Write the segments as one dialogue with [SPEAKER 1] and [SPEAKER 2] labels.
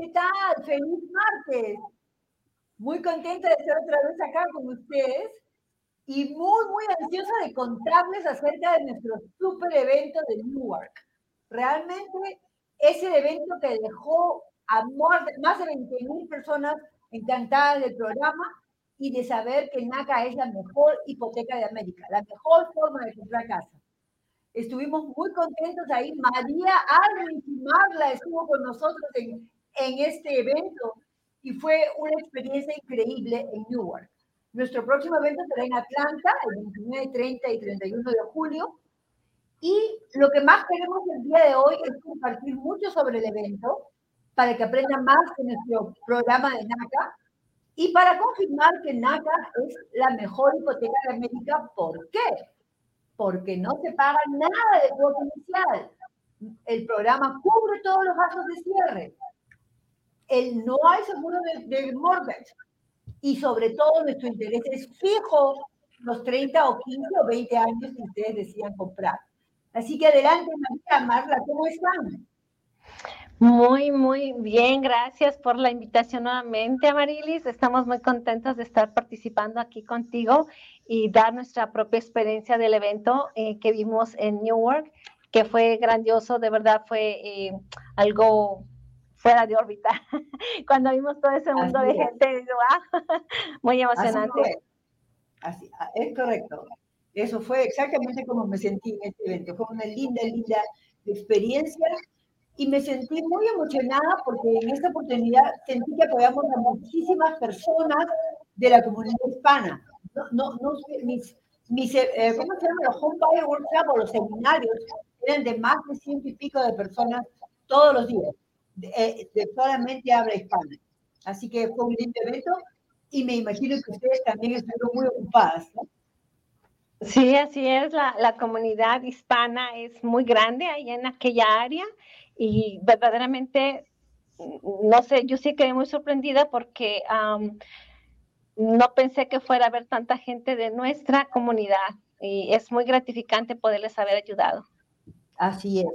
[SPEAKER 1] ¿Qué tal? ¡Feliz martes! Muy contenta de estar otra vez acá con ustedes y muy, muy ansiosa de contarles acerca de nuestro super evento de Newark. Realmente es el evento que dejó a más de 20 mil personas encantadas del programa y de saber que NACA es la mejor hipoteca de América, la mejor forma de comprar casa. Estuvimos muy contentos ahí. María Alvin Marla estuvo con nosotros en, en este evento y fue una experiencia increíble en Newark. Nuestro próximo evento será en Atlanta el 29, 30 y 31 de julio. Y lo que más queremos el día de hoy es compartir mucho sobre el evento para que aprendan más de nuestro programa de NACA y para confirmar que NACA es la mejor hipoteca de América. ¿Por qué? Porque no se paga nada de cuota inicial. El programa cubre todos los gastos de cierre. El, no hay seguro de, mortgage. Y sobre todo nuestro interés es fijo los 30 o 15 o 20 años que ustedes decidan comprar. Así que adelante, María, Marla, ¿cómo están?
[SPEAKER 2] Muy, muy bien, gracias por la invitación nuevamente, Amarilis. Estamos muy contentos de estar participando aquí contigo y dar nuestra propia experiencia del evento eh, que vimos en Newark, que fue grandioso, de verdad fue eh, algo fuera de órbita. Cuando vimos todo ese mundo de gente, muy emocionante.
[SPEAKER 1] Así, ah, es correcto. Eso fue exactamente como me sentí en este evento. Fue una linda, linda experiencia y me sentí muy emocionada porque en esta oportunidad sentí que apoyamos a muchísimas personas de la comunidad hispana. No, no, no mis, mis eh, ¿cómo se llama? Los home buyer workshop o los seminarios eran de más de ciento y pico de personas todos los días, de, eh, de solamente habla hispana. Así que fue un lindo evento y me imagino que ustedes también estuvieron muy ocupadas. ¿no?
[SPEAKER 2] Sí, así es. La, la, comunidad hispana es muy grande ahí en aquella área y verdaderamente, no sé, yo sí quedé muy sorprendida porque no pensé que fuera a haber tanta gente de nuestra comunidad y es muy gratificante poderles haber ayudado.
[SPEAKER 1] Así es.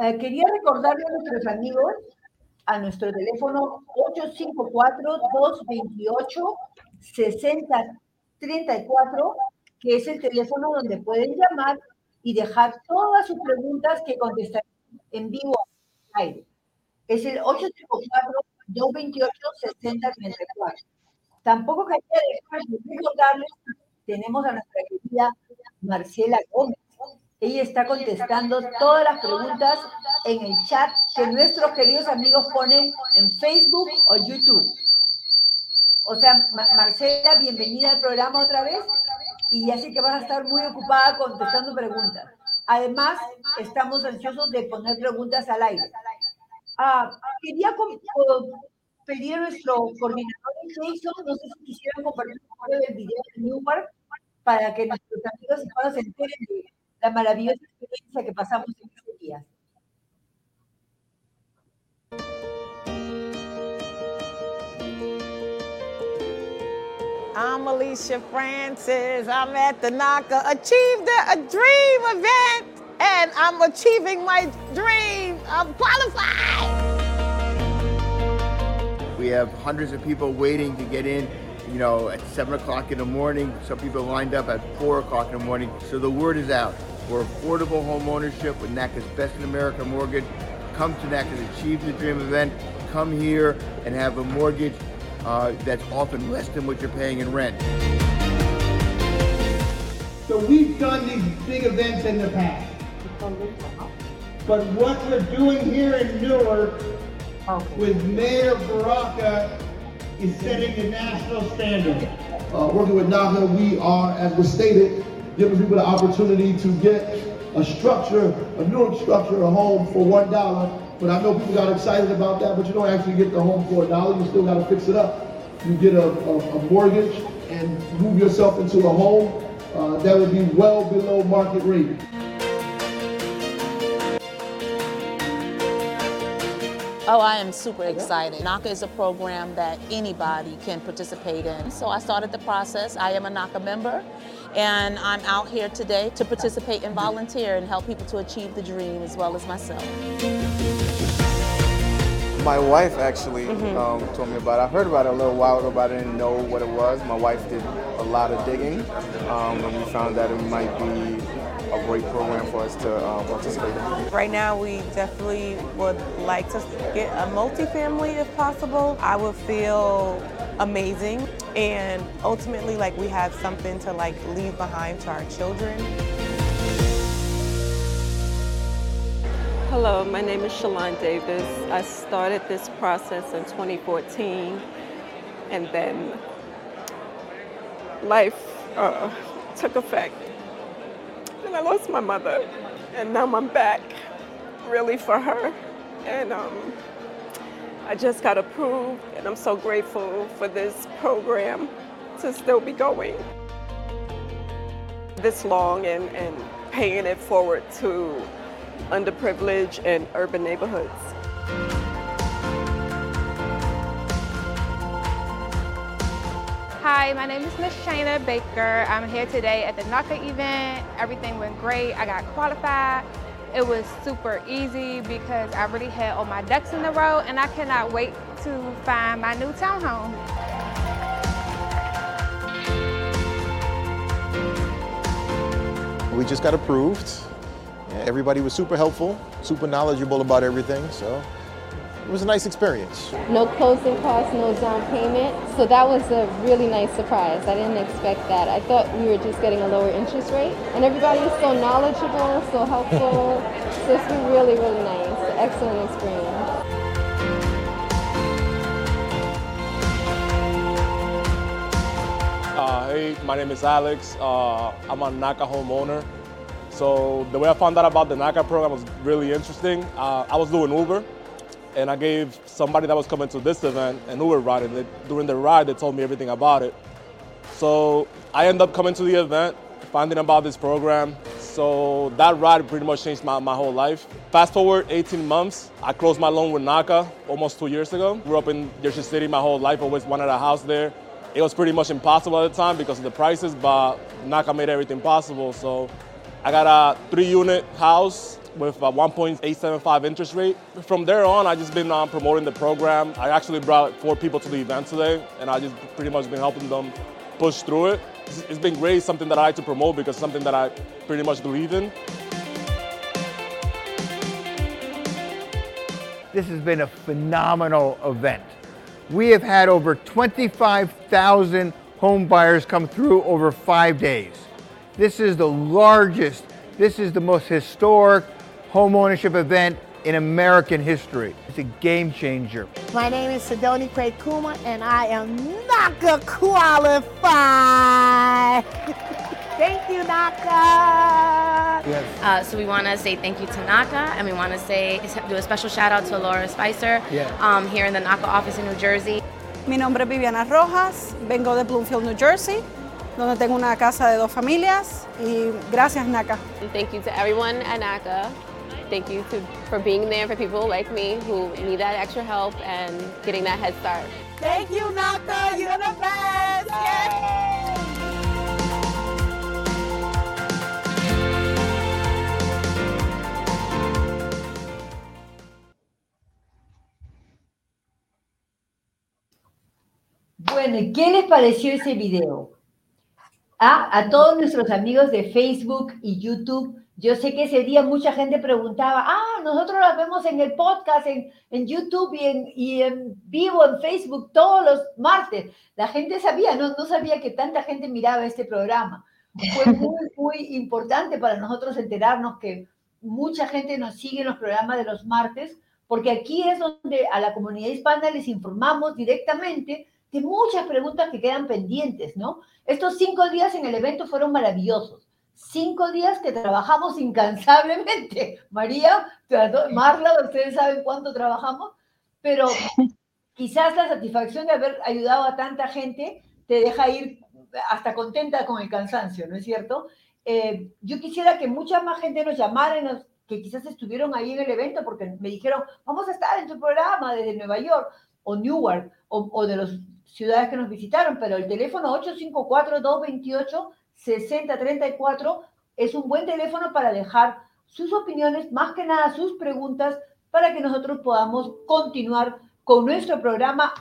[SPEAKER 1] Eh, quería recordarle a nuestros amigos a nuestro teléfono 854-228-6034, que es el teléfono donde pueden llamar y dejar todas sus preguntas que contestaremos en vivo aire. Es el 854-228-6034. Tampoco quería dejar de recordarles, tenemos a nuestra querida Marcela Gómez. Ella está contestando todas las preguntas en el chat que nuestros queridos amigos ponen en Facebook o YouTube. O sea, Marcela, bienvenida al programa otra vez y ya sé que vas a estar muy ocupada contestando preguntas. Además, estamos ansiosos de poner preguntas al aire. Ah, quería pedir a nuestro coordinador Jason, no sé si quisieran compartir del video de Newmark para que nuestros amigos se enteren de la maravillosa experiencia que pasamos en estos días.
[SPEAKER 3] I'm Alicia Francis. I'm at the NACA Achieved a Dream event, and I'm achieving my dream. I'm qualified.
[SPEAKER 4] We have hundreds of people waiting to get in, you know, at 7 o'clock in the morning. Some people lined up at 4 o'clock in the morning. So the word is out. For affordable home ownership with NACA's Best in America Mortgage, come to NACA's Achieve the Dream event. Come here and have a mortgage uh, that's often less than what you're paying in rent.
[SPEAKER 5] So we've done these big events in the past. But what we're doing here in Newark with Mayor Baraka is setting the national standard.
[SPEAKER 6] Uh, working with NACA, we are, as was stated, giving people the opportunity to get a structure, a new structure, a home for one dollar but I know people got excited about that, but you don't actually get the home for a dollar. You still got to fix it up. You get a, a, a, mortgage and move yourself into a home uh, that would be well below market rate.
[SPEAKER 7] Oh, I am super excited. NACA is a program that anybody can participate in. So I started the process. I am a NACA member, and I'm out here today to participate and volunteer and help people to achieve the dream as well as myself.
[SPEAKER 8] My wife actually mm-hmm. um, told me about it. I heard about it a little while ago, but I didn't know what it was. My wife did a lot of digging, um, and we found that it might be a great program for us to uh, participate in.
[SPEAKER 9] Right now, we definitely would like to get a multifamily if possible. I would feel amazing, and ultimately, like we have something to like leave behind to our children.
[SPEAKER 10] Hello, my name is Shalon Davis. I started this process in 2014, and then life uh, took effect. And I lost my mother, and now I'm back really for her. And um, I just got approved, and I'm so grateful for this program to still be going this long and, and paying it forward to underprivileged and urban neighborhoods.
[SPEAKER 11] Hi, my name is Miss Shayna Baker. I'm here today at the NACA event. Everything went great. I got qualified. It was super easy because I already had all my ducks in a row and I cannot wait to find my new townhome.
[SPEAKER 12] We just got approved Everybody was super helpful, super knowledgeable about everything, so it was a nice experience.
[SPEAKER 13] No closing costs, no down payment, so that was a really nice surprise. I didn't expect that. I thought we were just getting a lower interest rate, and everybody is so knowledgeable, so helpful. so it's been really, really nice. Excellent experience.
[SPEAKER 14] Uh, hey, my name is Alex. Uh, I'm a NACA homeowner. So the way I found out about the NACA program was really interesting. Uh, I was doing Uber, and I gave somebody that was coming to this event an Uber ride, and they, during the ride, they told me everything about it. So I ended up coming to the event, finding about this program. So that ride pretty much changed my, my whole life. Fast forward 18 months, I closed my loan with NACA almost two years ago. Grew up in Jersey City my whole life, always wanted a house there. It was pretty much impossible at the time because of the prices, but NACA made everything possible. So I got a three-unit house with a 1.875 interest rate. From there on, I just been um, promoting the program. I actually brought four people to the event today, and I just pretty much been helping them push through it. It's been great, something that I like to promote because something that I pretty much believe in.
[SPEAKER 4] This has been a phenomenal event. We have had over 25,000 home buyers come through over five days. This is the largest, this is the most historic home ownership event in American history. It's a game changer.
[SPEAKER 15] My name is Sidoni Craig Kuma and I am NACA qualified. thank you, NACA.
[SPEAKER 16] Yes. Uh, so we want to say thank you to NACA and we want to say do a special shout out to Laura Spicer yeah. um, here in the NACA office in New Jersey.
[SPEAKER 17] Mi nombre es Viviana Rojas, vengo de Bloomfield, New Jersey. donde tengo una casa de dos familias y gracias NACA.
[SPEAKER 18] And Thank you to everyone at NACA. Thank you to, for being there for people like me who need that extra help and getting that head start.
[SPEAKER 15] Thank you NACA, you're the best!
[SPEAKER 1] Bueno, ¿qué les pareció ese video? Ah, a todos nuestros amigos de Facebook y YouTube. Yo sé que ese día mucha gente preguntaba, ah, nosotros las vemos en el podcast, en, en YouTube y en, y en, vivo en Facebook todos los martes. La gente sabía, no, no sabía que tanta gente miraba este programa. Fue muy, muy importante para nosotros enterarnos que mucha gente nos sigue en los programas de los martes, porque aquí es donde a la comunidad hispana les informamos directamente de muchas preguntas que quedan pendientes, ¿no? Estos cinco días en el evento fueron maravillosos. Cinco días que trabajamos incansablemente. María, Marla, ustedes saben cuánto trabajamos, pero quizás la satisfacción de haber ayudado a tanta gente te deja ir hasta contenta con el cansancio, ¿no es cierto? Eh, yo quisiera que mucha más gente nos llamara, que quizás estuvieron ahí en el evento, porque me dijeron, vamos a estar en tu programa desde Nueva York o Newark o, o de los ciudades que nos visitaron, pero el teléfono 854-228-6034 es un buen teléfono para dejar sus opiniones, más que nada sus preguntas, para que nosotros podamos continuar con nuestro programa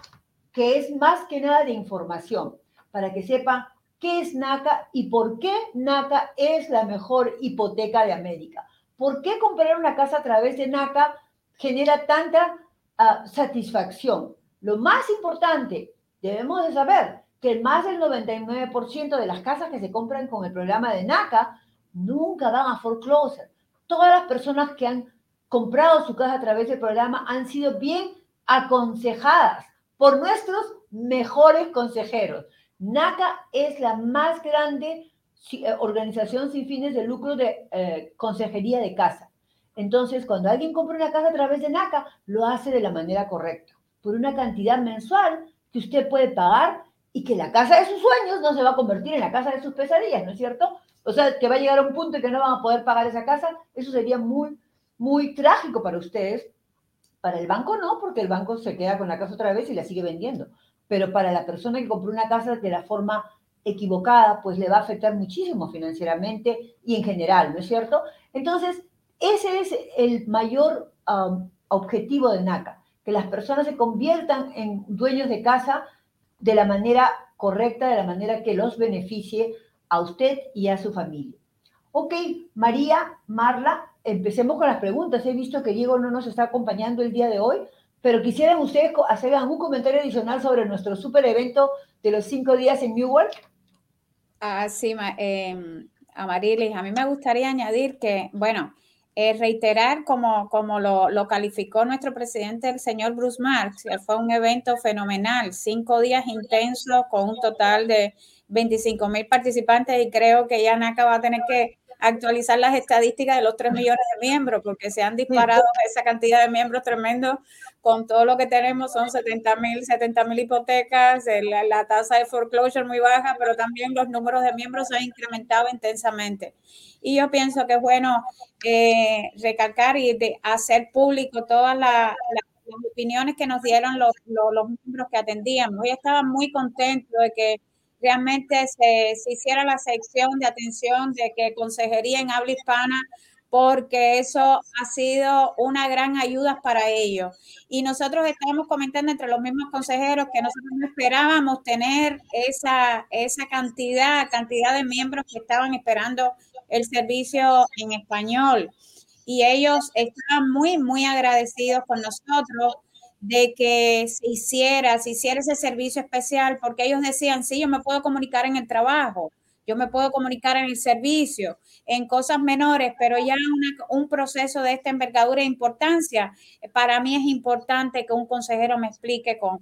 [SPEAKER 1] que es más que nada de información, para que sepan qué es NACA y por qué NACA es la mejor hipoteca de América. ¿Por qué comprar una casa a través de NACA genera tanta ah, satisfacción? Lo más importante, debemos de saber que más del 99% de las casas que se compran con el programa de NACA nunca van a foreclosure. Todas las personas que han comprado su casa a través del programa han sido bien aconsejadas por nuestros mejores consejeros. NACA es la más grande eh, organización sin fines de lucro de eh, consejería de casa. Entonces, cuando alguien compra una casa a través de NACA, lo hace de la manera correcta, por una cantidad mensual que usted puede pagar y que la casa de sus sueños no se va a convertir en la casa de sus pesadillas, ¿no es cierto? O sea, que va a llegar a un punto en que no van a poder pagar esa casa, eso sería muy, muy trágico para ustedes. Para el banco no, porque el banco se queda con la casa otra vez y la sigue vendiendo. Pero para la persona que compró una casa de la forma equivocada, pues le va a afectar muchísimo financieramente y en general, ¿no es cierto? Entonces, ese es el mayor um, objetivo de NACA, que las personas se conviertan en dueños de casa de la manera correcta, de la manera que los beneficie a usted y a su familia. Ok, María, Marla, empecemos con las preguntas. He visto que Diego no nos está acompañando el día de hoy, pero quisieran ustedes hacer algún comentario adicional sobre nuestro super evento de los cinco días en Newark.
[SPEAKER 19] Ah, sí, eh, Amarilis, a mí me gustaría añadir que, bueno, eh, reiterar como, como lo, lo, calificó nuestro presidente, el señor Bruce Marx, fue un evento fenomenal, cinco días intensos con un total de 25 mil participantes y creo que ya NACA va a tener que actualizar las estadísticas de los 3 millones de miembros, porque se han disparado esa cantidad de miembros tremendo con todo lo que tenemos, son 70 mil, 70 mil hipotecas, la, la, tasa de foreclosure muy baja, pero también los números de miembros se han incrementado intensamente. Y yo pienso que es bueno eh, recalcar y de hacer público todas las opiniones que nos dieron los, los, los miembros que atendíamos. Hoy estaba muy contento de que realmente se, se, hiciera la sección de atención de que consejería en habla hispana, porque eso ha sido una gran ayuda para ellos. Y nosotros estamos comentando entre los mismos consejeros que nosotros no esperábamos tener esa, esa cantidad, cantidad de miembros que estaban esperando el servicio en español. Y ellos estaban muy, muy agradecidos con nosotros de que se hiciera, se hiciera ese servicio especial, porque ellos decían, sí, yo me puedo comunicar en el trabajo, yo me puedo comunicar en el servicio, en cosas menores, pero ya un proceso de esta envergadura e importancia, para mí es importante que un consejero me explique con,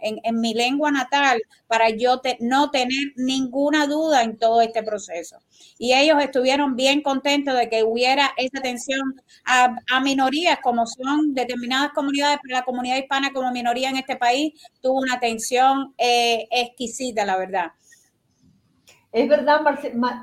[SPEAKER 19] en, mi lengua natal para yo no tener ninguna duda en todo este proceso. Y ellos estuvieron bien contentos de que hubiera esa atención a, minorías, como son determinadas comunidades, pero la comunidad hispana como minoría en este país tuvo una atención eh, exquisita, la verdad.
[SPEAKER 1] Es verdad,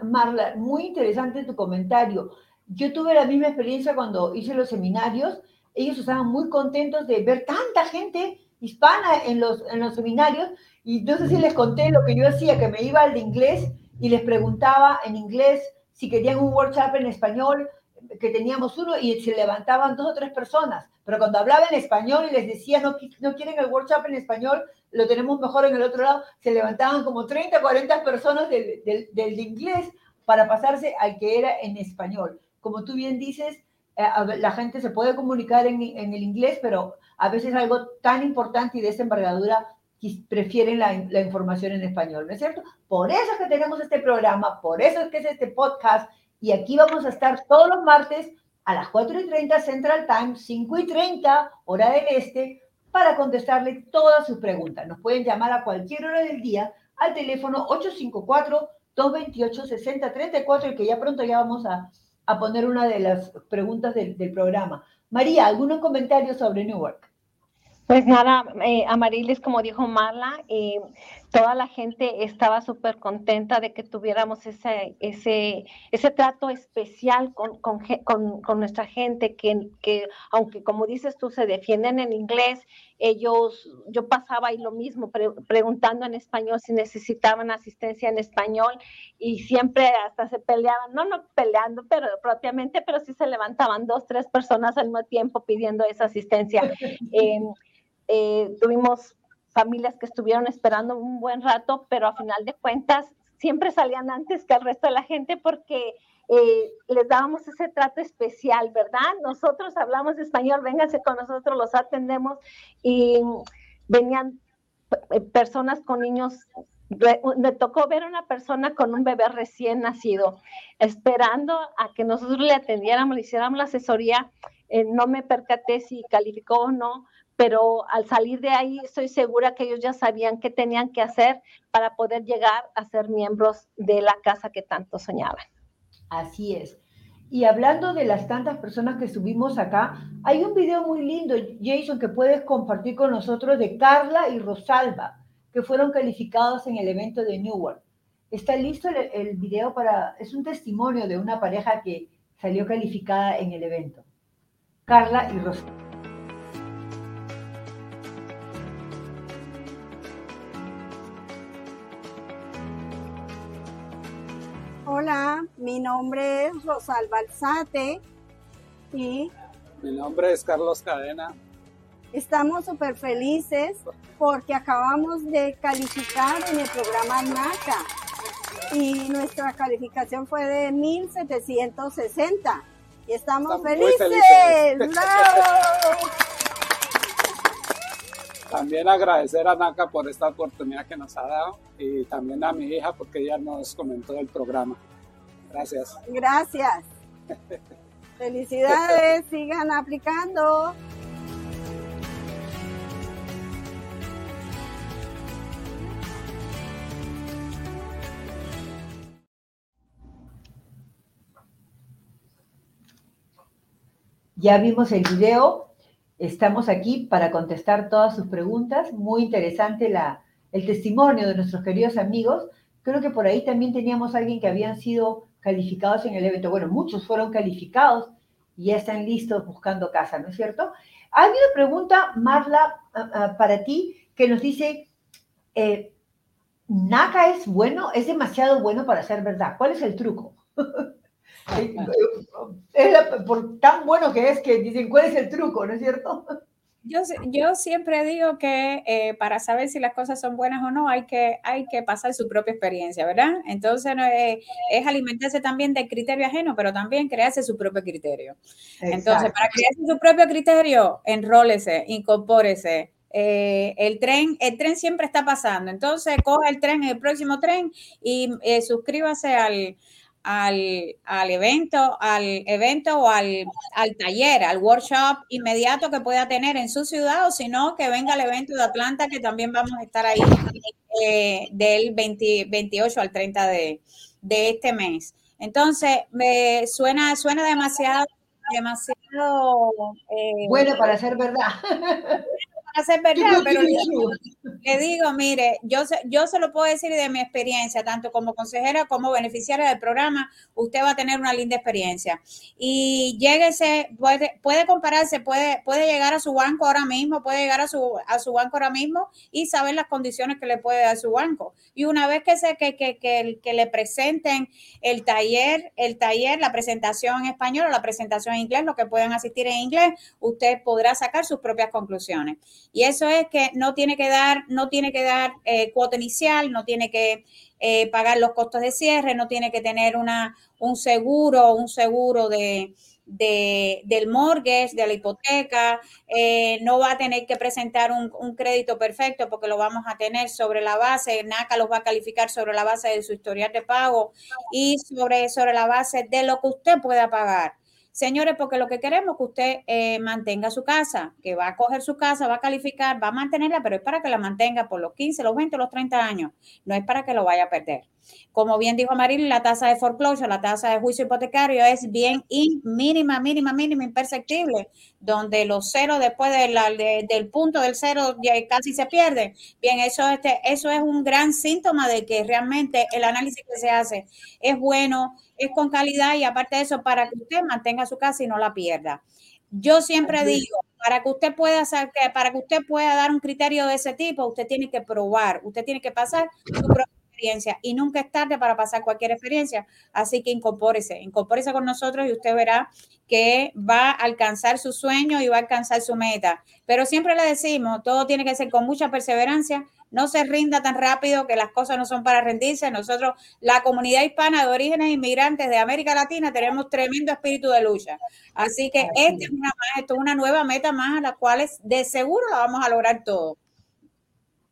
[SPEAKER 1] Marla, muy interesante tu comentario. Yo tuve la misma experiencia cuando hice los seminarios. Ellos estaban muy contentos de ver tanta gente hispana en los, en los seminarios. Y no sé si les conté lo que yo hacía, que me iba al de inglés y les preguntaba en inglés si querían un workshop en español, que teníamos uno y se levantaban dos o tres personas. Pero cuando hablaba en español y les decía, no, no quieren el workshop en español, lo tenemos mejor en el otro lado, se levantaban como 30, 40 personas del, del, del inglés para pasarse al que era en español. Como tú bien dices, eh, la gente se puede comunicar en, en, el inglés, pero a veces algo tan importante y de esta envergadura prefieren la, la, información en español, ¿no es cierto? Por eso es que tenemos este programa, por eso es que es este podcast, y aquí vamos a estar todos los martes a las 4 y 30 Central Time, 5 y 30 hora del este, para contestarle todas sus preguntas. Nos pueden llamar a cualquier hora del día al teléfono 854-228-6034 y que ya pronto ya vamos a, a poner una de las preguntas del, del programa. María, ¿algunos comentarios sobre Newark?
[SPEAKER 2] Pues nada, eh, Amarilis, como dijo Marla, eh, toda la gente estaba súper contenta de que tuviéramos ese, ese, ese trato especial con, con, con, nuestra gente, que, que, aunque como dices tú, se defienden en inglés, ellos, yo pasaba ahí lo mismo, preguntando en español si necesitaban asistencia en español y siempre hasta se peleaban, no, no peleando pero propiamente, pero sí se levantaban dos, tres personas al mismo tiempo pidiendo esa asistencia. Eh, eh, tuvimos familias que estuvieron esperando un buen rato, pero a final de cuentas siempre salían antes que el resto de la gente porque eh, les dábamos ese trato especial, ¿verdad? Nosotros hablamos español, vénganse con nosotros, los atendemos y venían eh, personas con niños. Me tocó ver a una persona con un bebé recién nacido, esperando a que nosotros le atendiéramos, le hiciéramos la asesoría. Eh, no me percaté si calificó o no, pero al salir de ahí estoy segura que ellos ya sabían qué tenían que hacer para poder llegar a ser miembros de la casa que tanto soñaban.
[SPEAKER 1] Así es. Y hablando de las tantas personas que subimos acá, hay un video muy lindo, Jason, que puedes compartir con nosotros de Carla y Rosalba, que fueron calificados en el evento de Newark. Está listo el, el video para, es un testimonio de una pareja que salió calificada en el evento. Carla y Rosalba.
[SPEAKER 20] Hola, mi nombre es Rosalba Alzate y
[SPEAKER 21] mi nombre es Carlos Cadena.
[SPEAKER 20] Estamos súper felices porque acabamos de calificar en el programa NACA y nuestra calificación fue de 1760 y estamos, felices. felices.
[SPEAKER 21] También agradecer a NACA por esta oportunidad que nos ha dado y también a mi hija porque ella nos comentó el programa. Gracias.
[SPEAKER 20] Gracias. Felicidades, sigan aplicando.
[SPEAKER 1] Ya vimos el video Estamos aquí para contestar todas sus preguntas. Muy interesante la, el testimonio de nuestros queridos amigos. Creo que por ahí también teníamos a alguien que habían sido calificados en el evento. Bueno, muchos fueron calificados y ya están listos buscando casa, ¿no es cierto? Hay una pregunta, Marla, para ti, que nos dice, eh, ¿NACA es bueno? ¿Es demasiado bueno para ser verdad? ¿Cuál es el truco? es por tan bueno que es que dicen, ¿cuál es el truco? ¿No es cierto?
[SPEAKER 19] Yo, yo siempre digo que eh, para saber si las cosas son buenas o no hay que, hay que pasar su propia experiencia, ¿verdad? Entonces es alimentarse también del criterio ajeno, pero también crearse su propio criterio. Entonces, para crearse su propio criterio, enrólese, incorpórese, eh, el tren, el tren siempre está pasando. Entonces, coja el tren, el próximo tren y eh, suscríbase al, al, al, evento, al evento o al, al, taller, al workshop inmediato que pueda tener en su ciudad o si no, que venga al evento de Atlanta que también vamos a estar ahí eh, del 28 al 30 de, de este mes. Entonces, me suena, suena demasiado, demasiado...
[SPEAKER 1] Eh, bueno para ser verdad.
[SPEAKER 19] hacer verdad, pero le digo, mire, yo, yo se lo puedo decir de mi experiencia, tanto como consejera como beneficiaria del programa, usted va a tener una linda experiencia. Y lléguese, puede, puede compararse, puede, puede llegar a su banco ahora mismo, puede llegar a su, a su banco ahora mismo y saber las condiciones que le puede dar su banco. Y una vez que, se, que, que, que, que le presenten el taller, el taller, la presentación en español o la presentación en inglés, lo que puedan asistir en inglés, usted podrá sacar sus propias conclusiones. Y eso es que no tiene que dar, no tiene que dar eh, cuota inicial, no tiene que eh, pagar los costos de cierre, no tiene que tener una, un seguro, un seguro de, del mortgage, de la hipoteca, eh, no va a tener que presentar un, un, crédito perfecto porque lo vamos a tener sobre la base, NACA los va a calificar sobre la base de su historial de pago y sobre, sobre la base de lo que usted pueda pagar. Señores, porque lo que queremos es que usted eh, mantenga su casa, que va a coger su casa, va a calificar, va a mantenerla, pero es para que la mantenga por los 15, los 20, los 30 años, no es para que lo vaya a perder. Como bien dijo Maril, la tasa de foreclosure, la tasa de juicio hipotecario es bien mínima, mínima, mínima, imperceptible, donde los ceros después del punto del cero casi se pierden. Bien, eso, este, eso es un gran síntoma de que realmente el análisis que se hace es bueno, es con calidad y aparte de eso, para que usted mantenga su casa y no la pierda. Yo siempre digo, para que usted pueda hacer, para que usted pueda dar un criterio de ese tipo, usted tiene que probar, usted tiene que pasar su propia experiencia y nunca es tarde para pasar cualquier experiencia. Así que incorpórese, incorpórese con nosotros y usted verá que va a alcanzar su sueño y va a alcanzar su meta. Pero siempre le decimos, todo tiene que ser con mucha perseverancia, no se rinda tan rápido que las cosas no son para rendirse. Nosotros, la comunidad hispana de orígenes inmigrantes de América Latina, tenemos tremendo espíritu de lucha. Así que esta es una, esto es una nueva meta más a la cual de seguro la vamos a lograr todo.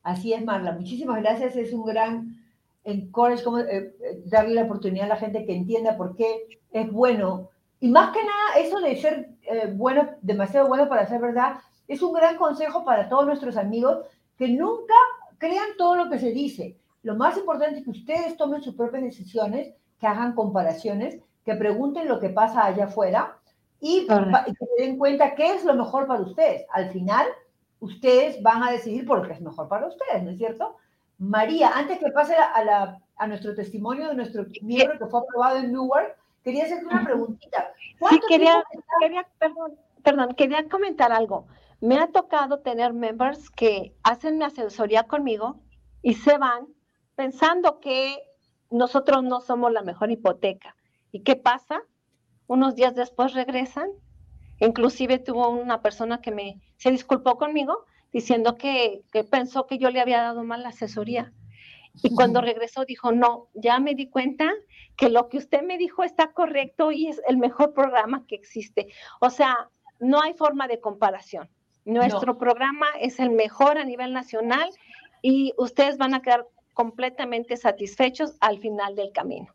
[SPEAKER 1] Así es, Marla. Muchísimas gracias. Es un gran encourage, como, eh, eh, darle la oportunidad a la gente que entienda por qué es bueno. Y más que nada, eso de ser eh, bueno, demasiado bueno para ser verdad, es un gran consejo para todos nuestros amigos que nunca crean todo lo que se dice. Lo más importante es que ustedes tomen sus propias decisiones, que hagan comparaciones, que pregunten lo que pasa allá afuera y, que se den cuenta qué es lo mejor para ustedes. Al final, ustedes van a decidir por lo que es mejor para ustedes, ¿no es cierto? María, antes que pase a, a nuestro testimonio de nuestro miembro que fue aprobado en Newark, quería hacerte una preguntita.
[SPEAKER 2] Sí, quería, quería, perdón, perdón, quería comentar algo. Me ha tocado tener members que hacen mi asesoría conmigo y se van pensando que nosotros no somos la mejor hipoteca. ¿Y qué pasa? Unos días después regresan. Inclusive tuvo una persona que me se disculpó conmigo diciendo que, que pensó que yo le había dado mal la asesoría. Y cuando regresó dijo, no, ya me di cuenta que lo que usted me dijo está correcto y es el mejor programa que existe. O sea, no hay forma de comparación. Nuestro programa es el mejor a nivel nacional y ustedes van a quedar completamente satisfechos al final del camino.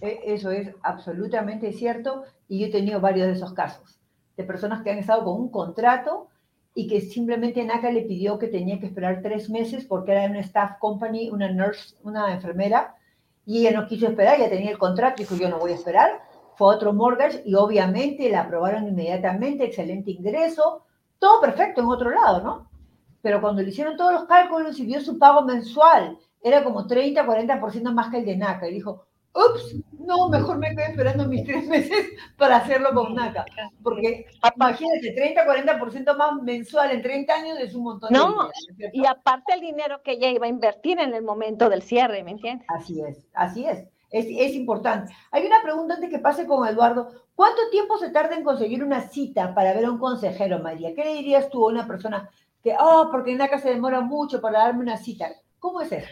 [SPEAKER 1] E, eso es absolutamente cierto y yo he tenido varios de esos casos, de personas que han estado con un contrato y que simplemente NACA le pidió que tenía que esperar tres meses porque era una staff company, una nurse, una enfermera, y ella no quiso esperar, ya tenía el contrato, dijo yo no voy a esperar, fue otro mortgage y obviamente la aprobaron inmediatamente, excelente ingreso, todo perfecto en otro lado, ¿no? Pero cuando le hicieron todos los cálculos y vio su pago mensual, era como 30, 40% más que el de NACA. Y dijo, ups, no, mejor me quedo esperando mis tres meses para hacerlo con NACA. Porque imagínate, 30, 40% más mensual en 30 años es un montón
[SPEAKER 2] de dinero. y aparte el dinero que ella iba a invertir en el momento del cierre, ¿me entiendes?
[SPEAKER 1] Así es, así es. Es, es importante. Hay una pregunta antes que pase con Eduardo. ¿Cuánto tiempo se tarda en conseguir una cita para ver a un consejero, María? ¿Qué le dirías tú a una persona que, oh, porque NACA se demora mucho para darme una cita? ¿Cómo es eso?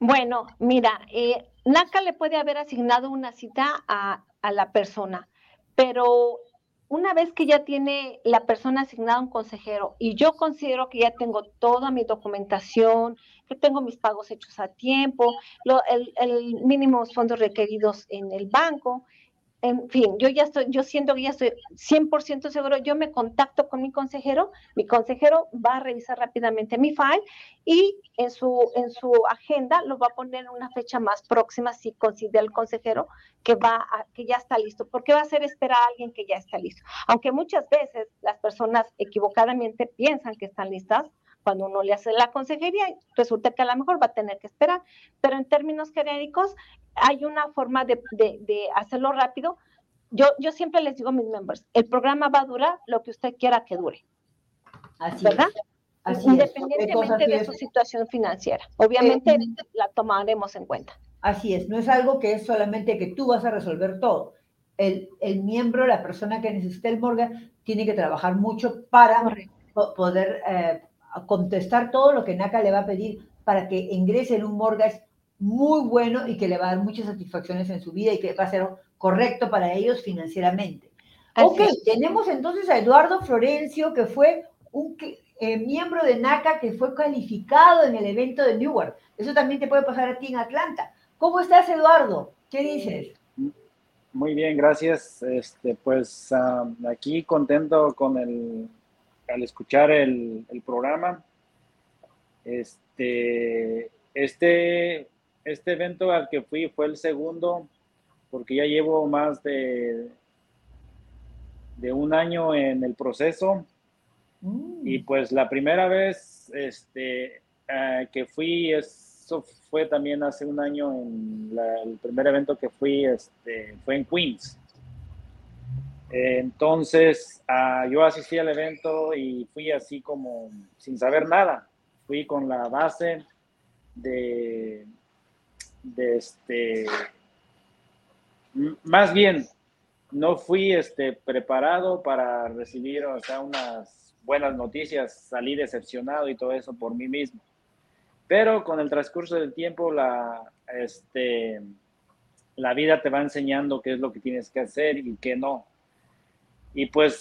[SPEAKER 2] Bueno, mira, eh, NACA le puede haber asignado una cita a, a la persona, pero una vez que ya tiene la persona asignada un consejero y yo considero que ya tengo toda mi documentación, que tengo mis pagos hechos a tiempo, el, el mínimos fondos requeridos en el banco, en fin, yo ya estoy, yo siento que ya estoy 100% seguro, yo me contacto con mi consejero, mi consejero va a revisar rápidamente mi file y en su, en su agenda lo va a poner una fecha más próxima si considera el consejero que va que ya está listo, porque va a ser esperar a alguien que ya está listo. Aunque muchas veces las personas equivocadamente piensan que están listas, cuando uno le hace la consejería, resulta que a lo mejor va a tener que esperar, pero en términos genéricos hay una forma de, hacerlo rápido. Yo, yo siempre les digo a mis members, el programa va a durar lo que usted quiera que dure.
[SPEAKER 1] Así
[SPEAKER 2] ¿Verdad?
[SPEAKER 1] Así
[SPEAKER 2] Independientemente de su situación financiera. Obviamente eh, la tomaremos en cuenta.
[SPEAKER 1] Así es, no es algo que es solamente que tú vas a resolver todo. El, el miembro, la persona que necesita el mortgage, tiene que trabajar mucho para poder eh, contestar todo lo que NACA le va a pedir para que ingrese en un mortgage muy bueno y que le va a dar muchas satisfacciones en su vida y que va a ser correcto para ellos financieramente. ok, tenemos entonces a Eduardo Florencio, que fue un eh, miembro de NACA que fue calificado en el evento de Newark. Eso también te puede pasar a ti en Atlanta. ¿Cómo estás, Eduardo? ¿Qué dices?
[SPEAKER 22] Muy bien, gracias. Este, pues aquí contento con el, al escuchar el, el programa. Este, este este evento al que fui fue el segundo, porque ya llevo más de, de un año en el proceso.
[SPEAKER 1] Mm.
[SPEAKER 22] Y pues la primera vez este, que fui, eso fue también hace un año, en la- el primer evento que fui este, fue en Queens. Entonces, yo asistí al evento y fui así como sin saber nada. Fui con la base de, este, más bien, no fui este, preparado para recibir o sea, unas buenas noticias, salí decepcionado y todo eso por mí mismo. Pero con el transcurso del tiempo, la, este, la vida te va enseñando qué es lo que tienes que hacer y qué no. Y pues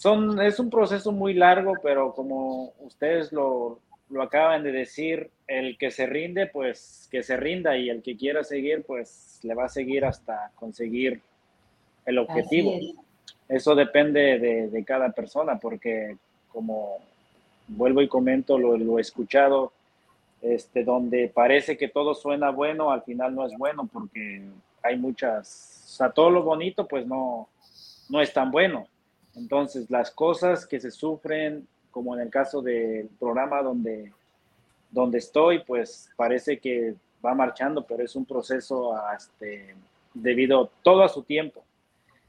[SPEAKER 22] son, es un proceso muy largo, pero como ustedes lo, lo acaban de decir, el que se rinde, pues que se rinda y el que quiera seguir, pues le va a seguir hasta conseguir el objetivo. Eso depende de, de cada persona, porque como vuelvo y comento, lo, lo he escuchado, este, donde parece que todo suena bueno, al final no es bueno, porque hay muchas, o sea, todo lo bonito pues no, no es tan bueno. Entonces, las cosas que se sufren, como en el caso del programa donde, donde estoy, pues parece que va marchando, pero es un proceso a, este, debido todo a su tiempo.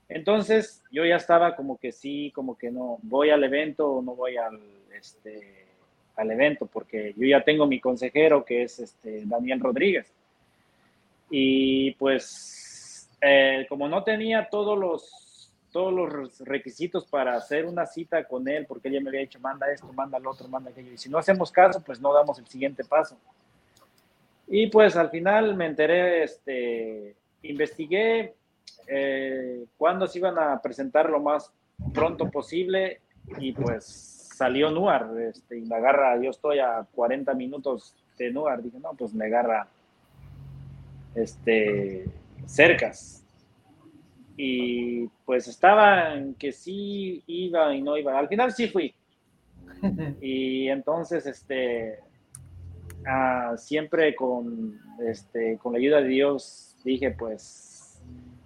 [SPEAKER 22] Entonces, yo ya estaba como que sí, como que no, voy al evento o no voy al, este, al evento, porque yo ya tengo mi consejero, que es este, Daniel Rodríguez. Y pues, eh, como no tenía todos los, todos los requisitos para hacer una cita con él, porque él ya me había dicho, manda esto, manda lo otro, manda aquello, y si no hacemos caso, pues no damos el siguiente paso. Y pues al final me enteré, este, investigué eh, cuándo se iban a presentar lo más pronto posible y pues salió Nuar, este, y me agarra, yo estoy a 40 minutos de Nuar, dije, no, pues me agarra este, cercas. Y pues estaba en que sí iba y no iba. Al final sí fui. Y entonces, este, ah, siempre con, este, con la ayuda de Dios, dije, pues,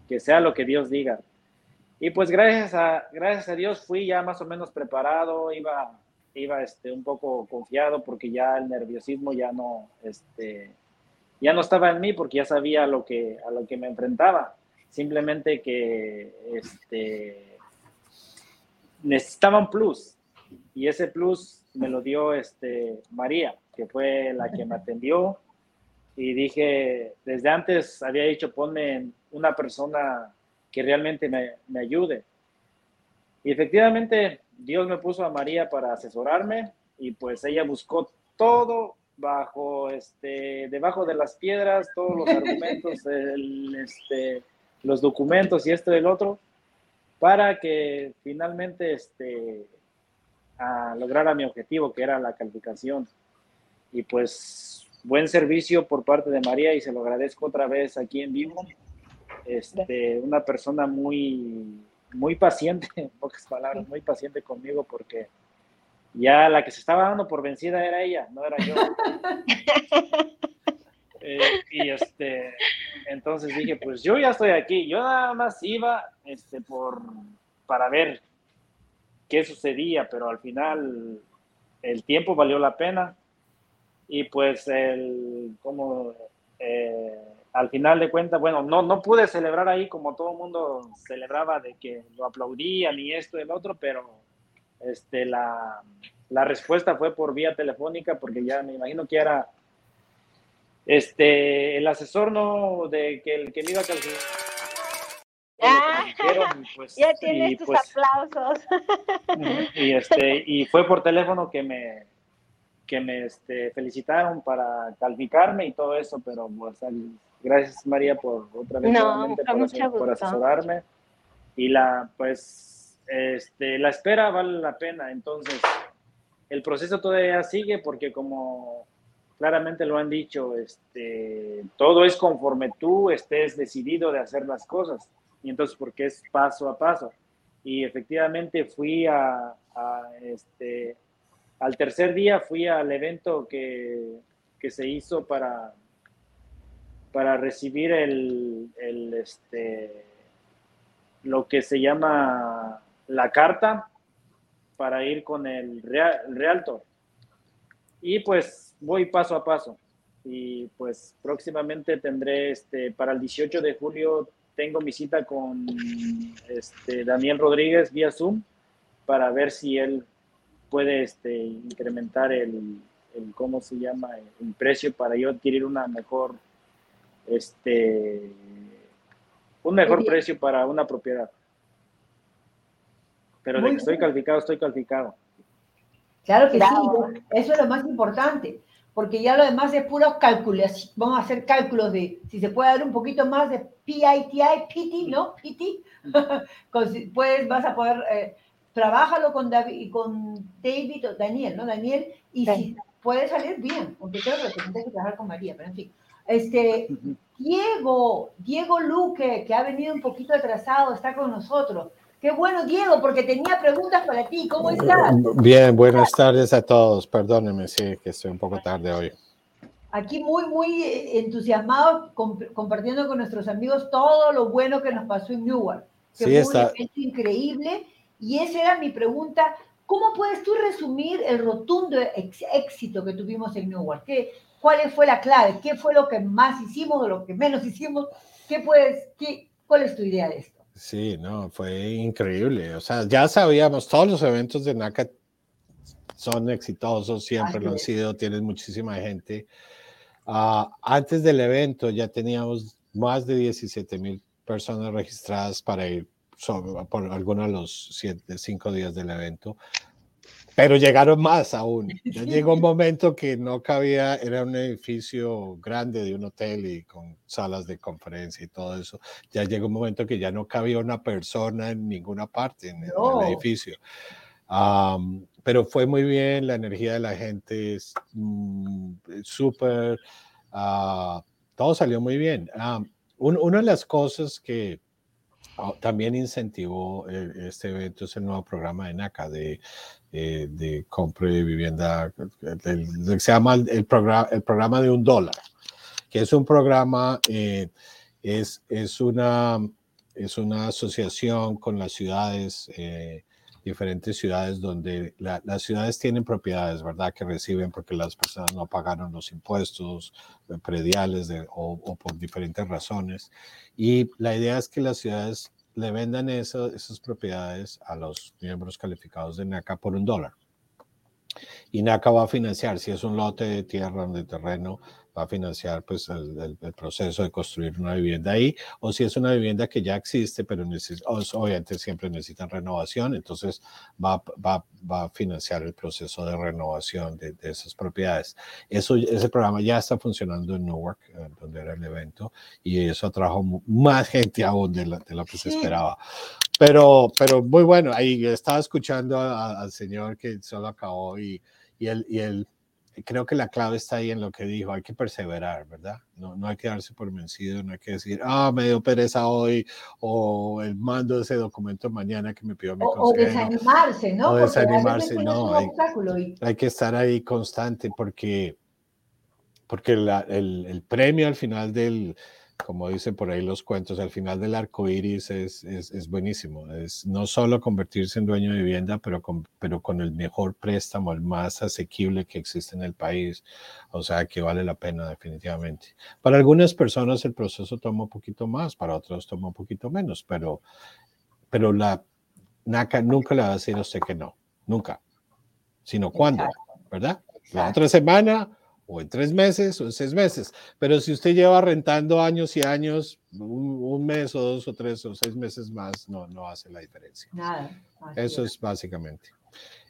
[SPEAKER 22] que sea lo que Dios diga. Y pues gracias a, gracias a Dios fui ya más o menos preparado, iba, iba este, un poco confiado porque ya el nerviosismo ya no, este, ya no estaba en mí porque ya sabía lo que, a lo que me enfrentaba. Simplemente que este, necesitaba un plus y ese plus me lo dio este, María, que fue la que me atendió y dije, desde antes había dicho, ponme una persona que realmente me, me ayude. Y efectivamente, Dios me puso a María para asesorarme y pues ella buscó todo bajo, este, debajo de las piedras, todos los argumentos, el, este, los documentos y esto y el otro, para que finalmente este, a lograra mi objetivo, que era la calificación. Y pues buen servicio por parte de María y se lo agradezco otra vez aquí en vivo. Este, una persona muy, muy paciente, en pocas palabras, muy paciente conmigo porque ya la que se estaba dando por vencida era ella, no era yo. Eh, y este, entonces dije, pues yo ya estoy aquí, yo nada más iba este, por, para ver qué sucedía, pero al final el tiempo valió la pena. Y pues el, como, eh, al final de cuentas, bueno, no, no pude celebrar ahí como todo el mundo celebraba de que lo aplaudían y esto y el otro, pero este, la, la respuesta fue por vía telefónica porque ya me imagino que era este, el asesor no de que el que me iba a calificar.
[SPEAKER 2] Ah,
[SPEAKER 22] pues,
[SPEAKER 2] ya
[SPEAKER 22] y,
[SPEAKER 2] tienes tus
[SPEAKER 22] pues,
[SPEAKER 2] aplausos.
[SPEAKER 22] y este y fue por teléfono que me que me este, felicitaron para calificarme y todo eso pero pues, gracias María por otra vez
[SPEAKER 2] No,
[SPEAKER 22] por, por asesorarme y la pues este la espera vale la pena entonces el proceso todavía sigue porque como claramente lo han dicho este todo es conforme tú estés decidido de hacer las cosas y entonces porque es paso a paso y efectivamente fui a, este, al tercer día fui al evento que, que se hizo para, para recibir el, el, este, lo que se llama la carta para ir con el, real, el realtor. Y pues voy paso a paso. Y pues próximamente tendré, este, para el 18 de julio, tengo mi cita con este, Daniel Rodríguez vía Zoom para ver si él puede este, incrementar el, el, ¿cómo se llama? El precio para yo adquirir una mejor, este, un mejor precio para una propiedad. Pero de que estoy calificado, estoy calificado.
[SPEAKER 1] Claro que sí, eso es lo más importante, porque ya lo demás es puros cálculos. Vamos a hacer cálculos de si se puede dar un poquito más de PITI, PT, ¿no? PT. pues vas a poder, eh, trabájalo con David, con David o Daniel, ¿no? Daniel, y si puede salir bien, aunque creo que tendrás que trabajar con María, pero en fin. Este, Diego, Diego Luque, que ha venido un poquito atrasado, está con nosotros. Qué bueno, Diego, porque tenía preguntas para ti. ¿Cómo estás?
[SPEAKER 23] Bien, buenas tardes a todos. Perdónenme, sí, que estoy un poco tarde hoy.
[SPEAKER 1] Aquí muy, muy entusiasmados compartiendo con nuestros amigos todo lo bueno que nos pasó en Newark. Que sí, fue está... un evento increíble. Y esa era mi pregunta. ¿Cómo puedes tú resumir el rotundo éxito que tuvimos en Newark? ¿Qué, ¿Cuál fue la clave? ¿Qué fue lo que más hicimos o lo que menos hicimos? ¿Qué puedes, qué, ¿Cuál es tu idea de esto?
[SPEAKER 23] Sí, no, fue increíble. O sea, ya sabíamos, todos los eventos de NACA son exitosos, siempre lo han sido, tienen muchísima gente. Uh, antes del evento ya teníamos más de 17 mil personas registradas para ir sobre, por algunos de los siete, cinco días del evento. Pero llegaron más aún. Ya llegó un momento que no cabía, era un edificio grande de un hotel y con salas de conferencia y todo eso. Ya llegó un momento que ya no cabía una persona en ninguna parte en,
[SPEAKER 1] Oh.
[SPEAKER 23] el edificio. Um, pero fue muy bien, la energía de la gente es mm, súper, ah, todo salió muy bien. Um, un- una de las cosas que ah, también incentivó eh, este evento es el nuevo programa de NACA de, eh, de compra de vivienda, el- el- se llama el, el programa, el programa de un dólar, que es un programa, eh, es, es, una, es una asociación con las ciudades, eh, diferentes ciudades donde la- las ciudades tienen propiedades, ¿verdad? Que reciben porque las personas no pagaron los impuestos eh, prediales de- o, o por diferentes razones. Y la idea es que las ciudades le vendan esas propiedades a los miembros calificados de NACA por un dólar. Y NACA va a financiar, si es un lote de tierra o de terreno, va a financiar pues el, el- el proceso de construir una vivienda ahí, o si es una vivienda que ya existe, pero obviamente siempre necesitan renovación, entonces va, va, va a financiar el proceso de renovación de, de esas propiedades. Eso, ese programa ya está funcionando en Newark, eh, donde era el evento, y eso atrajo más gente aún de, la- de lo que se esperaba. Pero, pero muy bueno, ahí estaba escuchando a- a- al señor que solo acabó y, y, él, y él, creo que la clave está ahí en lo que dijo, hay que perseverar, ¿verdad? No, no hay que darse por vencido, no hay que decir, ah, me dio pereza hoy, o el mando ese documento mañana que me pidió mi
[SPEAKER 1] O, o desanimarse, ¿no?
[SPEAKER 23] O
[SPEAKER 1] Porque
[SPEAKER 23] desanimarse, no, hay-
[SPEAKER 1] y
[SPEAKER 23] hay que estar ahí constante porque, porque la- el, el premio al final del, como dicen por ahí los cuentos, al final del arco iris es, es, es buenísimo. Es no solo convertirse en dueño de vivienda, pero con, pero con el mejor préstamo, el más asequible que existe en el país. O sea que vale la pena definitivamente. Para algunas personas el proceso toma un poquito más, para otros toma un poquito menos, pero, pero la NACA nunca le va a decir a usted que no, nunca sino cuándo, ¿verdad? La otra semana, o en tres meses, o en seis meses. Pero si usted lleva rentando años y años, un, un mes o dos o tres o seis meses más, no, no hace la diferencia.
[SPEAKER 1] nada.
[SPEAKER 23] Eso es básicamente.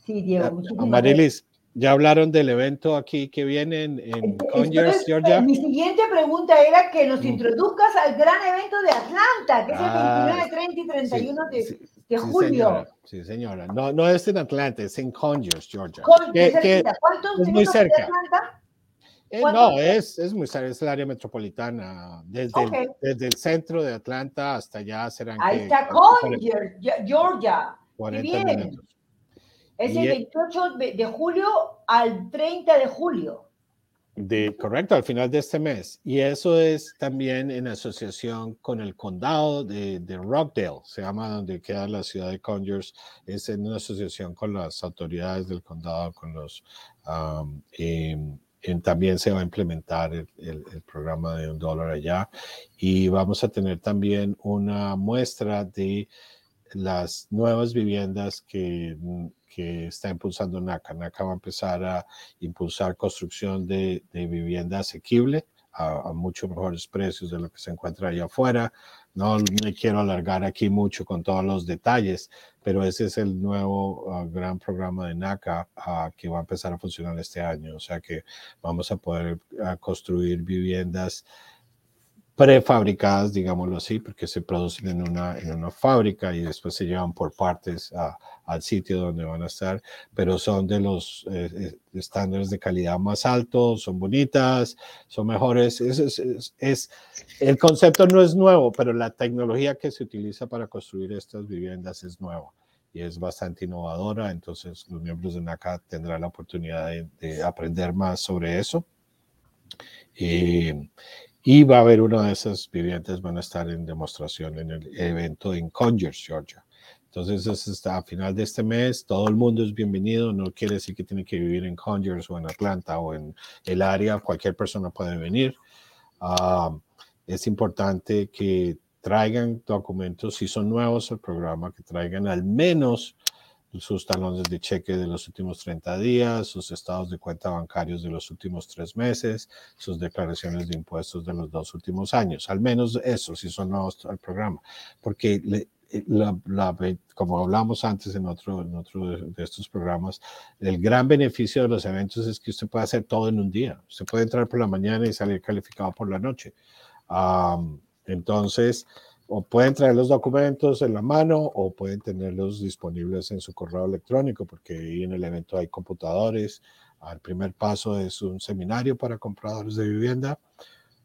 [SPEAKER 1] Sí, Diego,
[SPEAKER 23] Ah, Amarilis, ya hablaron del evento aquí que viene en, en Conyers,
[SPEAKER 1] Entonces,
[SPEAKER 23] Georgia.
[SPEAKER 1] Mi siguiente pregunta era que nos introduzcas al gran evento de Atlanta, que es el
[SPEAKER 23] Ah,
[SPEAKER 1] 29, 30 y 31 de, de
[SPEAKER 23] Sí,
[SPEAKER 1] julio.
[SPEAKER 23] señora. Sí, señora. No, no es en Atlanta, es en Conyers, Georgia.
[SPEAKER 1] Con-
[SPEAKER 23] Que- que
[SPEAKER 1] ¿Cuántos
[SPEAKER 23] es muy
[SPEAKER 1] minutos de
[SPEAKER 23] cerca.
[SPEAKER 1] Atlanta?
[SPEAKER 23] Eh, no, es, es muy cerca, es el área metropolitana. Desde,
[SPEAKER 1] Ok.
[SPEAKER 23] el, desde el centro de Atlanta hasta allá serán
[SPEAKER 1] Ahí
[SPEAKER 23] que
[SPEAKER 1] está Ge- Georgia. Qué
[SPEAKER 23] 40
[SPEAKER 1] bien.
[SPEAKER 23] minutos.
[SPEAKER 1] Es
[SPEAKER 23] Y
[SPEAKER 1] el
[SPEAKER 23] e-
[SPEAKER 1] 28 de de julio al 30 de julio.
[SPEAKER 23] De, correcto, al final de este mes. Y eso es también en asociación con el condado de, de, Rockdale, se llama donde queda la ciudad de Conyers. Es en una asociación con las autoridades del condado, con los... Um, también se va a implementar el, el, programa de un dólar allá y vamos a tener también una muestra de las nuevas viviendas que que está impulsando NACA. NACA va a empezar a impulsar construcción de, de vivienda asequible a, a, mejores precios de lo que se encuentra allá afuera. No me quiero alargar aquí mucho con todos los detalles, pero ese es el nuevo uh, gran programa de NACA uh, que va a empezar a funcionar este año. O sea que vamos a poder uh, construir viviendas prefabricadas, digámoslo así, porque se producen en una, en una fábrica y después se llevan por partes a, al sitio donde van a estar, pero son de los eh, eh, estándares de calidad más altos, son bonitas, son mejores. Es, es, es, el concepto no es nuevo, pero la tecnología que se utiliza para construir estas viviendas es nueva y es bastante innovadora, entonces los miembros de NACA tendrán la oportunidad de, de aprender más sobre eso. Y, y va a haber una de esas viviendas, van a estar en demostración en el evento en Conyers, Georgia. Entonces, hasta a final de este mes, todo el mundo es bienvenido. No quiere decir que tiene que vivir en Conyers o en Atlanta o en el área. Cualquier persona puede venir. Uh, es importante que traigan documentos, si son nuevos al programa, que traigan al menos sus talones de cheque de los últimos 30 días, sus estados de cuenta bancarios de los últimos tres meses, sus declaraciones de impuestos de los dos últimos años. Al menos eso, si son nuevos al programa, porque le, como hablamos antes en otro, de, estos programas, el gran beneficio de los eventos es que usted puede hacer todo en un día. Usted puede entrar por la mañana y salir calificado por la noche. Entonces, o pueden traer los documentos en la mano o pueden tenerlos disponibles en su correo electrónico, porque ahí en el evento hay computadores. El primer paso es un seminario para compradores de vivienda.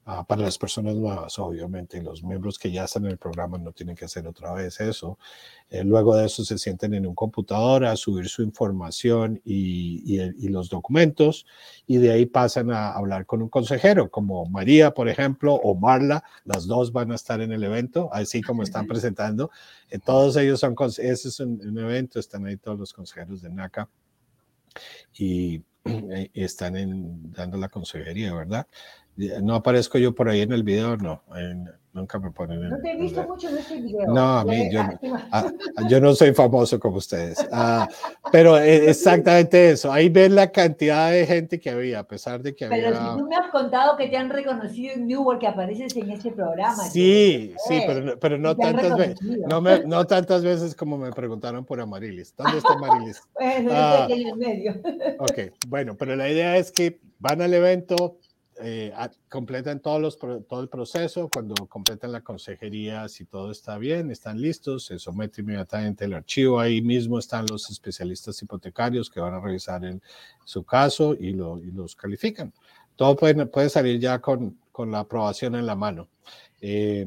[SPEAKER 23] Uh, para las personas nuevas, obviamente, los miembros que ya están en el programa no tienen que hacer otra vez eso. Eh, luego de eso se sienten en un computador a subir su información y, y, y, los documentos y de ahí pasan a hablar con un consejero, como María, por ejemplo, o Marla, las dos van a estar en el evento, así como están presentando. Eh, todos ellos son, ese es un, un, evento, están ahí todos los consejeros de NACA y, y están en, dando la consejería, ¿verdad? No aparezco yo por ahí en el video, no. En, nunca me ponen
[SPEAKER 1] en No te he visto mucho en ese video.
[SPEAKER 23] No, a mí, yo, a, yo no soy famoso como ustedes. Uh, pero exactamente eso. Ahí ven la cantidad de gente que había, a pesar de que
[SPEAKER 1] pero
[SPEAKER 23] había.
[SPEAKER 1] Pero si tú me has contado que te han reconocido en Newark, que apareces en ese programa.
[SPEAKER 23] Sí, sí, pero, pero no tantas veces. No, me, no tantas veces como me preguntaron por Amarilis. ¿Dónde está Amarilis?
[SPEAKER 1] bueno, uh, en el medio.
[SPEAKER 23] ok, bueno, pero la idea es que van al evento, eh, completan todos los, todo el proceso, cuando completan la consejería, si todo está bien, están listos, se somete inmediatamente el archivo, ahí mismo están los especialistas hipotecarios que van a revisar en su caso y, lo, y los califican. Todo puede, puede salir ya con, con, la aprobación en la mano. Eh,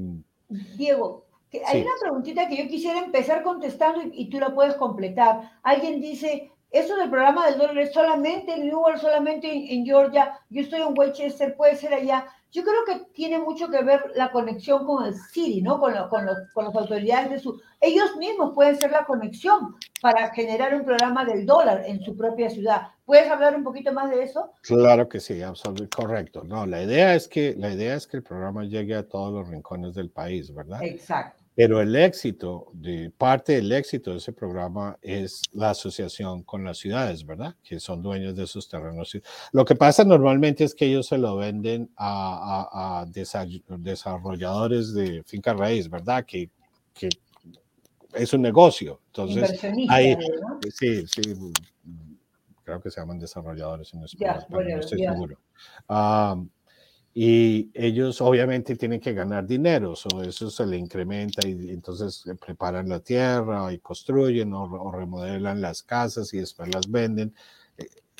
[SPEAKER 1] Diego, hay sí. una preguntita que yo quisiera empezar contestando y, y tú la puedes completar. Alguien dice, eso del programa del dólar es solamente en Newark, solamente en, en, Georgia, yo estoy en Westchester, puede ser allá. Yo creo que tiene mucho que ver la conexión con el City, ¿no? Con, lo, con, los, con las autoridades de su... Ellos mismos pueden ser la conexión para generar un programa del dólar en su propia ciudad. ¿Puedes hablar un poquito más de eso?
[SPEAKER 23] Claro que sí, absolutamente correcto. No, la idea es que la idea es que el programa llegue a todos los rincones del país, ¿verdad?
[SPEAKER 1] Exacto.
[SPEAKER 23] Pero el éxito, de parte del éxito de ese programa es la asociación con las ciudades, ¿verdad? Que son dueños de esos terrenos. Lo que pasa normalmente es que ellos se lo venden a, a, a desarrolladores de finca raíz, ¿verdad? Que, que es un negocio. Entonces, ahí, ¿no? sí, sí, creo que se llaman desarrolladores en español,
[SPEAKER 1] yeah, bueno,
[SPEAKER 23] no estoy
[SPEAKER 1] yeah.
[SPEAKER 23] seguro. Um, y ellos obviamente tienen que ganar dinero, so eso se le incrementa y entonces preparan la tierra y construyen o, o, remodelan las casas y después las venden.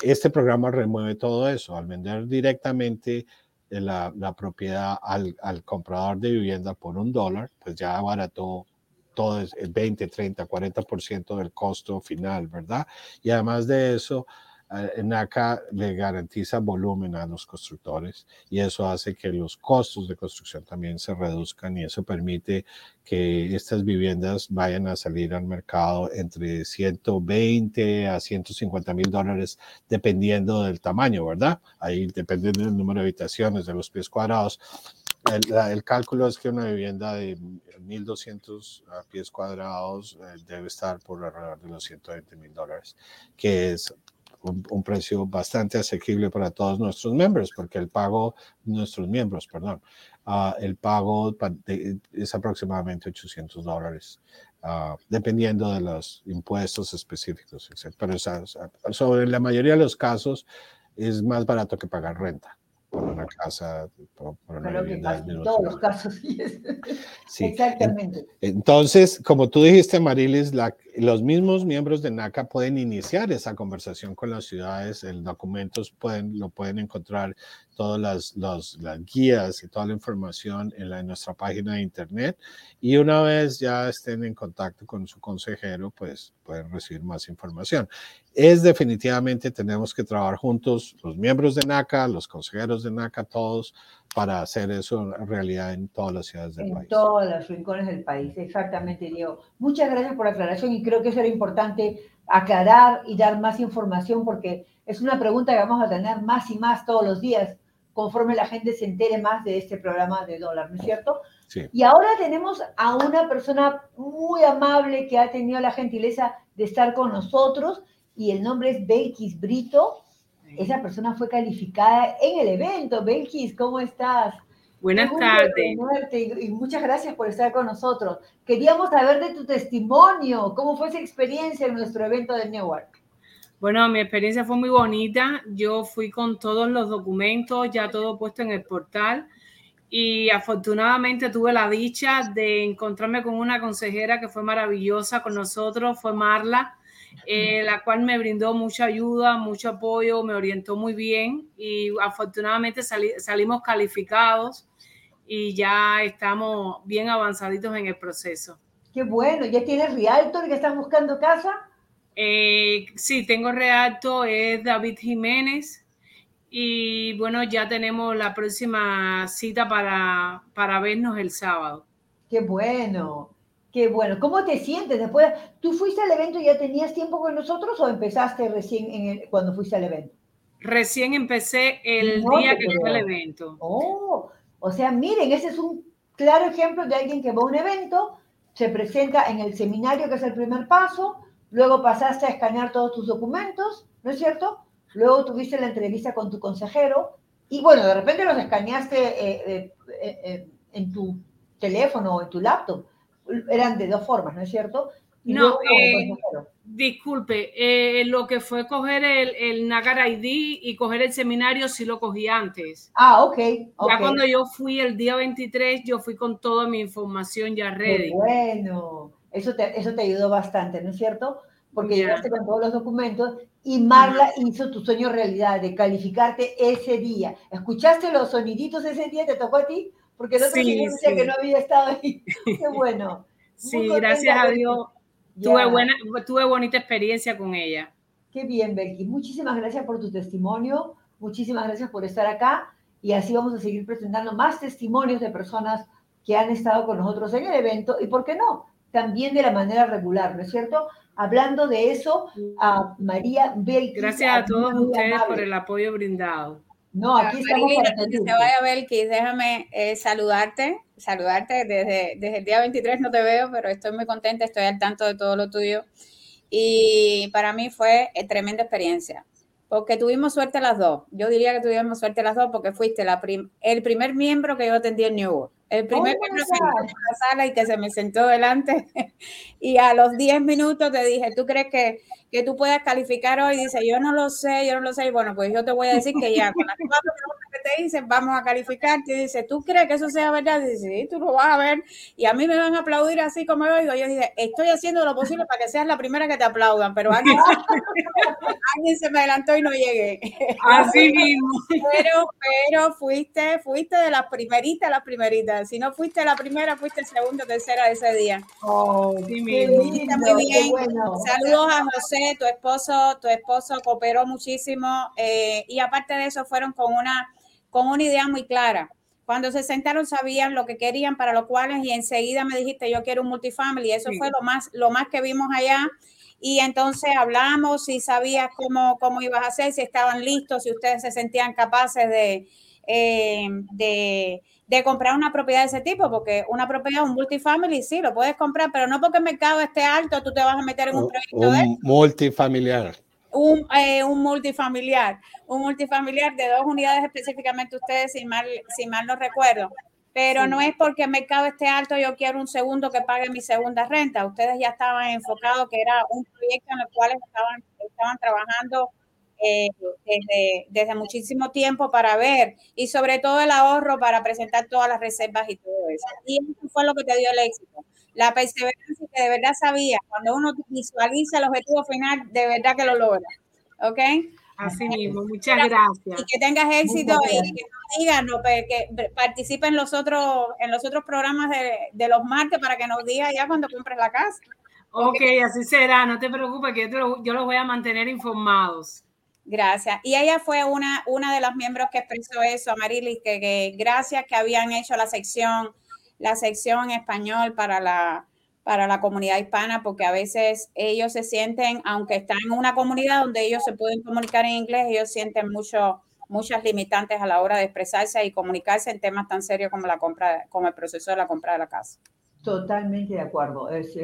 [SPEAKER 23] Este programa remueve todo eso al vender directamente la, la propiedad al, al, comprador de vivienda por un dólar, pues ya abarató todo el 20, 30, 40% del costo final, ¿verdad? Y además de eso, eh, NACA le garantiza volumen a los constructores y eso hace que los costos de construcción también se reduzcan y eso permite que estas viviendas vayan a salir al mercado entre 120 a 150 mil dólares dependiendo del tamaño, ¿verdad? Ahí depende del número de habitaciones, de los pies cuadrados. El, el, cálculo es que una vivienda de 1.200 pies cuadrados eh, debe estar por alrededor de los 120 mil dólares, que es un, un, precio bastante asequible para todos nuestros miembros, porque el pago, nuestros miembros, perdón, uh, el pago de, es aproximadamente 800 dólares, uh, dependiendo de los impuestos específicos, etc. Pero o sea, sobre la mayoría de los casos es más barato que pagar renta por una casa, por, por una
[SPEAKER 1] Creo
[SPEAKER 23] vivienda
[SPEAKER 1] en todos los casos sí.
[SPEAKER 23] Sí.
[SPEAKER 1] Exactamente.
[SPEAKER 23] Entonces, como tú dijiste, Marilis, la- los mismos miembros de NACA pueden iniciar esa conversación con las ciudades. El documentos pueden, lo pueden encontrar, todas las, los- las guías y toda la información en, la, en nuestra página de internet. Y una vez ya estén en contacto con su consejero, pues pueden recibir más información. Es definitivamente, tenemos que trabajar juntos, los miembros de NACA, los consejeros de NACA, todos, para hacer eso realidad en todas las ciudades del
[SPEAKER 1] En
[SPEAKER 23] país.
[SPEAKER 1] todos los rincones del país, exactamente, Diego. Muchas gracias por la aclaración y creo que eso era importante aclarar y dar más información porque es una pregunta que vamos a tener más y más todos los días conforme la gente se entere más de este programa de dólar, ¿no es cierto?
[SPEAKER 23] Sí.
[SPEAKER 1] Y ahora tenemos a una persona muy amable que ha tenido la gentileza de estar con nosotros y el nombre es Belkis Brito. Esa persona fue calificada en el evento. Belkis, ¿cómo estás?
[SPEAKER 24] Buenas tardes.
[SPEAKER 1] y muchas gracias por estar con nosotros. Queríamos saber de tu testimonio, cómo fue esa experiencia en nuestro evento de Newark.
[SPEAKER 24] Bueno, mi experiencia fue muy bonita. Yo fui con todos los documentos, ya todo puesto en el portal. Y afortunadamente tuve la dicha de encontrarme con una consejera que fue maravillosa con nosotros, fue Marla, eh, la cual me brindó mucha ayuda, mucho apoyo, me orientó muy bien y afortunadamente sali- salimos calificados y ya estamos bien avanzaditos en el proceso.
[SPEAKER 1] Qué bueno, ¿ya tienes Realtor que estás buscando casa?
[SPEAKER 24] Eh, sí, tengo reacto, es David Jiménez. Y bueno, ya tenemos la próxima cita para, para vernos el sábado.
[SPEAKER 1] Qué bueno, qué bueno. ¿Cómo te sientes después? ¿Tú fuiste al evento y ya tenías tiempo con nosotros o empezaste recién en el- cuando fuiste al evento?
[SPEAKER 24] Recién empecé el
[SPEAKER 1] No
[SPEAKER 24] día que fue el
[SPEAKER 1] creo.
[SPEAKER 24] evento.
[SPEAKER 1] Oh, o sea, miren, ese es un claro ejemplo de alguien que va a un evento, se presenta en el seminario, que es el primer paso, luego pasaste a escanear todos tus documentos, ¿no es cierto? Luego tuviste la entrevista con tu consejero y bueno, de repente los escaneaste eh, eh, eh, eh, en tu teléfono o en tu laptop. Eran de dos formas, ¿no es cierto? Y
[SPEAKER 24] No,
[SPEAKER 1] el
[SPEAKER 24] eh, disculpe, eh, lo que fue coger el, el Nagar ID y coger el seminario sí lo cogí antes.
[SPEAKER 1] Ah, ok.
[SPEAKER 24] Ya cuando yo fui el día 23, yo fui con toda mi información ya
[SPEAKER 1] Qué
[SPEAKER 24] ready.
[SPEAKER 1] bueno, eso te, eso te ayudó bastante, ¿no es cierto? Porque
[SPEAKER 24] Ya.
[SPEAKER 1] llegaste con todos los documentos y Marla hizo tu sueño realidad de calificarte ese día. ¿Escuchaste los soniditos ese día? ¿Te tocó a ti? Porque el otro
[SPEAKER 24] Sí,
[SPEAKER 1] señor decía
[SPEAKER 24] sí.
[SPEAKER 1] que no había estado ahí. Qué bueno.
[SPEAKER 24] Sí, gracias a. Dios. Tuve, buena, tuve bonita experiencia con ella.
[SPEAKER 1] Qué bien, Belkis. Muchísimas gracias por tu testimonio. Muchísimas gracias por estar acá. Y así vamos a seguir presentando más testimonios de personas que han estado con nosotros en el evento. Y por qué no, también de la manera regular, ¿no es cierto? Hablando de eso, a María Belkis.
[SPEAKER 24] Gracias a todos
[SPEAKER 1] muy
[SPEAKER 24] ustedes por
[SPEAKER 1] amable.
[SPEAKER 24] el apoyo brindado.
[SPEAKER 1] No, aquí estamos
[SPEAKER 19] Marilyn,
[SPEAKER 1] para
[SPEAKER 19] que se vaya Belkis, déjame eh, saludarte, saludarte desde, desde el día 23 no te veo, pero estoy muy contenta, estoy al tanto de todo lo tuyo. Y para mí fue eh, tremenda experiencia, porque tuvimos suerte las dos, yo diría que tuvimos suerte las dos porque fuiste la prim- el primer miembro que yo atendí en Newark, el primer
[SPEAKER 1] Oh
[SPEAKER 19] miembro que a la sala y que se me sentó delante y a los 10 minutos te dije, ¿tú crees que, que tú puedas calificar hoy? Dice, yo no lo sé, yo no lo sé. Y bueno, pues yo te voy a decir que ya con las cuatro preguntas te dicen, vamos a calificar, te dice, ¿tú crees que eso sea verdad? Dice, sí, tú lo vas a ver. Y a mí me van a aplaudir así como yo digo. Yo dije, estoy haciendo lo posible para que seas la primera que te aplaudan, pero alguien, alguien se me adelantó y no llegué.
[SPEAKER 24] Así mismo.
[SPEAKER 19] Pero, pero fuiste, fuiste de las primeritas, las primeritas. Si no fuiste la primera, fuiste segunda tercera ese día.
[SPEAKER 1] Oh,
[SPEAKER 19] sí,
[SPEAKER 1] qué
[SPEAKER 19] muy
[SPEAKER 1] lindo,
[SPEAKER 19] bien.
[SPEAKER 1] bueno.
[SPEAKER 19] Saludos a José, tu esposo, tu esposo cooperó muchísimo eh, y aparte de eso fueron con una, con una idea muy clara. Cuando se sentaron sabían lo que querían para lo cuales y enseguida me dijiste yo quiero un multifamily. Eso fue lo más, lo más que vimos allá. Y entonces hablamos y sabías cómo, cómo ibas a hacer, si estaban listos, si ustedes se sentían capaces de, eh, de, de comprar una propiedad de ese tipo, porque una propiedad, un multifamily, sí, lo puedes comprar, pero no porque el mercado esté alto, tú te vas a meter en un proyecto de
[SPEAKER 23] Un multifamiliar.
[SPEAKER 19] Un, eh, un multifamiliar, un multifamiliar de dos unidades específicamente ustedes, si mal, si mal no recuerdo. Pero
[SPEAKER 1] Sí.
[SPEAKER 19] no es porque el mercado esté alto, yo quiero un segundo que pague mi segunda renta. Ustedes ya estaban enfocados que era un proyecto en el cual estaban, estaban trabajando eh, desde, desde muchísimo tiempo para ver y sobre todo el ahorro para presentar todas las reservas y todo eso. Y eso fue lo que te dio el éxito. La perseverancia que de verdad sabía, cuando uno visualiza el objetivo final, de verdad que lo logra. ¿Ok?
[SPEAKER 24] Así mismo, muchas gracias.
[SPEAKER 19] Y que tengas éxito y que nos digas, no, Pe- que participe en los otros, en los otros programas de, de los martes para que nos diga ya cuando compres la casa.
[SPEAKER 24] Ok, así será, no te preocupes, que yo, te lo- yo los voy a mantener informados.
[SPEAKER 19] Gracias. Y ella fue una, una de los miembros que expresó eso, Amarilis, que, que gracias que habían hecho la sección, la sección español para la, para la comunidad hispana, porque a veces ellos se sienten, aunque están en una comunidad donde ellos se pueden comunicar en inglés, ellos sienten mucho, muchas limitantes a la hora de expresarse y comunicarse en temas tan serios como la compra, como el proceso de la compra de la casa.
[SPEAKER 1] Totalmente de acuerdo. Es,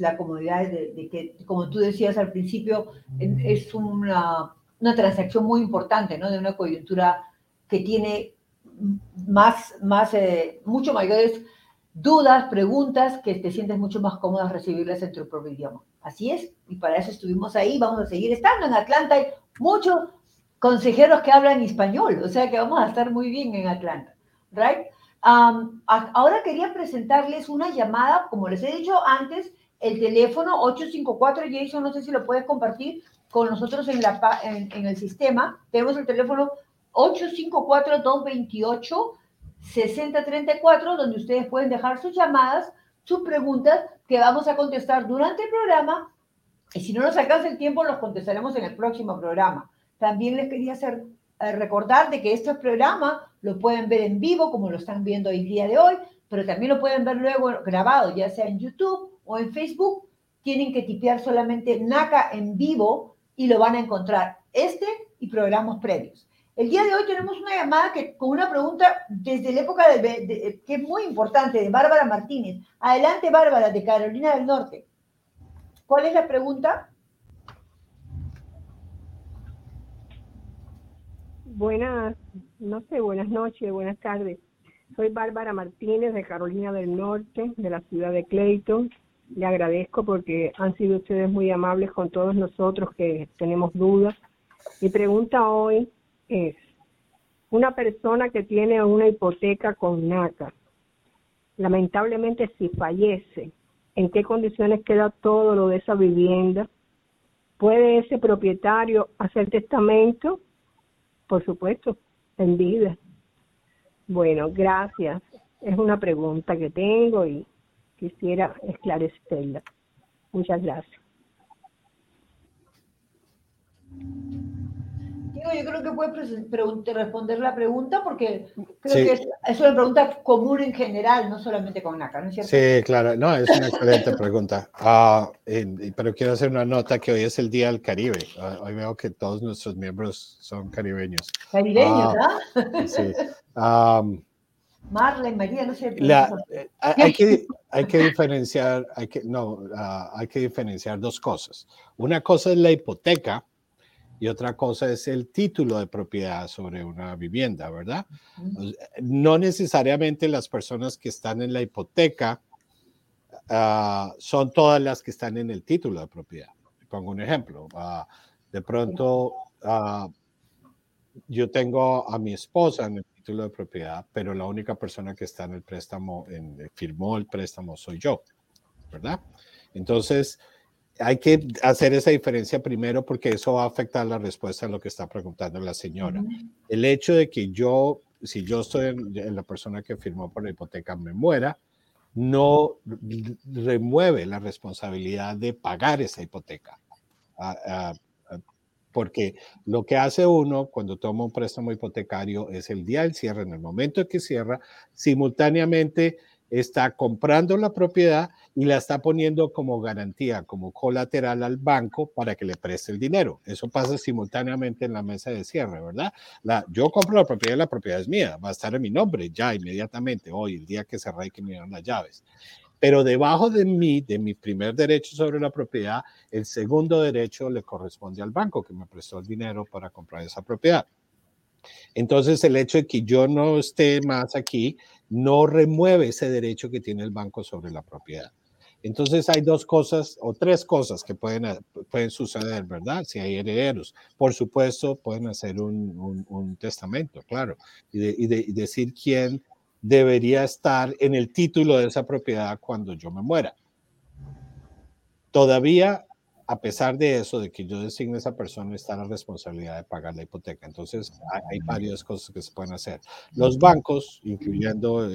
[SPEAKER 1] la comodidad de, que, como tú decías al principio, es una, una transacción muy importante, ¿no? De una coyuntura que tiene más, más eh, mucho mayores dudas, preguntas, que te sientes mucho más cómoda recibirlas en tu propio idioma. Así es, y para eso estuvimos ahí, vamos a seguir estando en Atlanta. Hay muchos consejeros que hablan español, o sea que vamos a estar muy bien en Atlanta, ¿right? Ahora quería presentarles una llamada, como les he dicho antes, el teléfono 854, Jason, no sé si lo puedes compartir con nosotros en, en, el sistema. Tenemos el teléfono 854-228-6034, donde ustedes pueden dejar sus llamadas, sus preguntas, que vamos a contestar durante el programa. Y si no nos alcanza el tiempo, los contestaremos en el próximo programa. También les quería hacer eh, recordar de que este programa lo pueden ver en vivo, como lo están viendo el día de hoy, pero también lo pueden ver luego grabado, ya sea en YouTube o en Facebook. Tienen que tipear solamente NACA en vivo y lo van a encontrar este y programas previos. El día de hoy tenemos una llamada que, con una pregunta desde la época de- que es muy importante, de Bárbara Martínez. Adelante, Bárbara, de Carolina del Norte. ¿Cuál es la pregunta?
[SPEAKER 25] Buenas, no sé, buenas noches, buenas tardes. Soy Bárbara Martínez de Carolina del Norte, de la ciudad de Clayton. Le agradezco porque han sido ustedes muy amables con todos nosotros que tenemos dudas. Mi pregunta hoy es, una persona que tiene una hipoteca con NACA, lamentablemente si fallece, ¿en qué condiciones queda todo lo de esa vivienda? ¿Puede ese propietario hacer testamento? Por supuesto, en vida. Bueno, gracias. Es una pregunta que tengo y quisiera esclarecerla. Muchas gracias.
[SPEAKER 1] Digo, yo creo que puede presen- pregun- responder la pregunta porque creo
[SPEAKER 23] Sí.
[SPEAKER 1] que es, es una pregunta común en general, no solamente con NACA, ¿no es cierto?
[SPEAKER 23] Sí, claro, no, es una excelente pregunta. Y- pero quiero hacer una nota que hoy es el Día del Caribe. Ah, hoy veo que todos nuestros miembros son caribeños.
[SPEAKER 1] Caribeños,
[SPEAKER 23] Ah,
[SPEAKER 1] ¿ah?
[SPEAKER 23] Sí. Am,
[SPEAKER 1] Marlene, María, no sé.
[SPEAKER 23] la- eh, hay, que, hay que diferenciar, hay que, no, hay que diferenciar dos cosas. Una cosa es la hipoteca y otra cosa es el título de propiedad sobre una vivienda, ¿verdad? No necesariamente las personas que están en la hipoteca ah, son todas las que están en el título de propiedad. Pongo un ejemplo. ah, de pronto, ah, yo tengo a mi esposa en el título de propiedad, pero la única persona que está en el préstamo, en, firmó el préstamo, soy yo, ¿verdad? Entonces, hay que hacer esa diferencia primero porque eso va a afectar la respuesta a lo que está preguntando la señora. El hecho de que yo, si yo estoy en, la persona que firmó por la hipoteca, me muera, no remueve la responsabilidad de pagar esa hipoteca. Ah, ah, ah, porque lo que hace uno cuando toma un préstamo hipotecario es el día del cierre, en el momento en que cierra, simultáneamente está comprando la propiedad y la está poniendo como garantía, como colateral al banco para que le preste el dinero. Eso pasa simultáneamente en la mesa de cierre, ¿verdad? Yo compro la propiedad y la propiedad es mía, va a estar en mi nombre ya inmediatamente, hoy, el día que cerré y que me dieron las llaves. Pero debajo de mí, de mi primer derecho sobre la propiedad, el segundo derecho le corresponde al banco que me prestó el dinero para comprar esa propiedad. Entonces, el hecho de que yo no esté más aquí no remueve ese derecho que tiene el banco sobre la propiedad. Entonces hay dos cosas o tres cosas que pueden, pueden suceder, ¿verdad? Si hay herederos. Por supuesto, pueden hacer un, testamento, claro, y, y decir quién debería estar en el título de esa propiedad cuando yo me muera. Todavía a pesar de eso, de que yo designe a esa persona, está la responsabilidad de pagar la hipoteca. Entonces, hay, varias cosas que se pueden hacer. Los bancos, incluyendo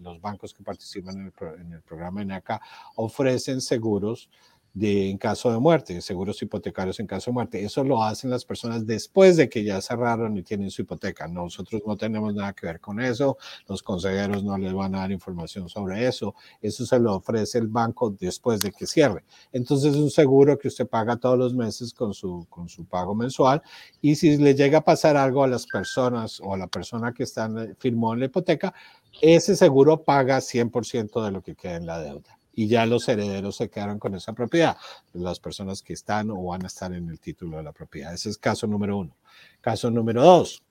[SPEAKER 23] los bancos que participan en el, en el programa ENACA, ofrecen seguros de, en caso de muerte, seguros hipotecarios en caso de muerte. Eso lo hacen las personas después de que ya cerraron y tienen su hipoteca. Nosotros no tenemos nada que ver con eso, los consejeros no les van a dar información sobre eso. Eso se lo ofrece el banco después de que cierre. Entonces es un seguro que usted paga todos los meses con su, con su pago mensual y si le llega a pasar algo a las personas o a la persona que está firmó en la hipoteca, ese seguro paga 100% de lo que queda en la deuda y ya los herederos se quedaron con esa propiedad, las personas que están o van a estar en el título de la propiedad. Ese es caso número uno. Caso número dos,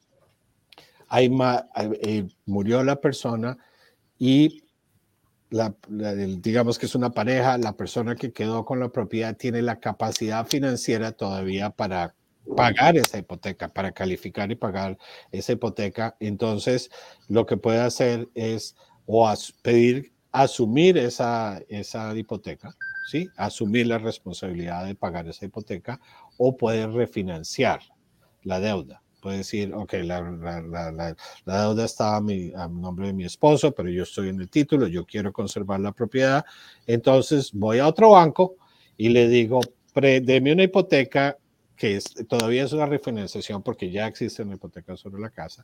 [SPEAKER 23] hay eh, murió la persona y la, digamos que es una pareja, la persona que quedó con la propiedad tiene la capacidad financiera todavía para pagar esa hipoteca, para calificar y pagar esa hipoteca. Entonces, lo que puede hacer es o pedir asumir esa, esa hipoteca, ¿sí? Asumir la responsabilidad de pagar esa hipoteca o puede refinanciar la deuda. Puede decir, ok, la, la, deuda está a, mi, a nombre de mi esposo, pero yo estoy en el título, yo quiero conservar la propiedad. Entonces voy a otro banco y le digo, deme una hipoteca que es, todavía es una refinanciación porque ya existe una hipoteca sobre la casa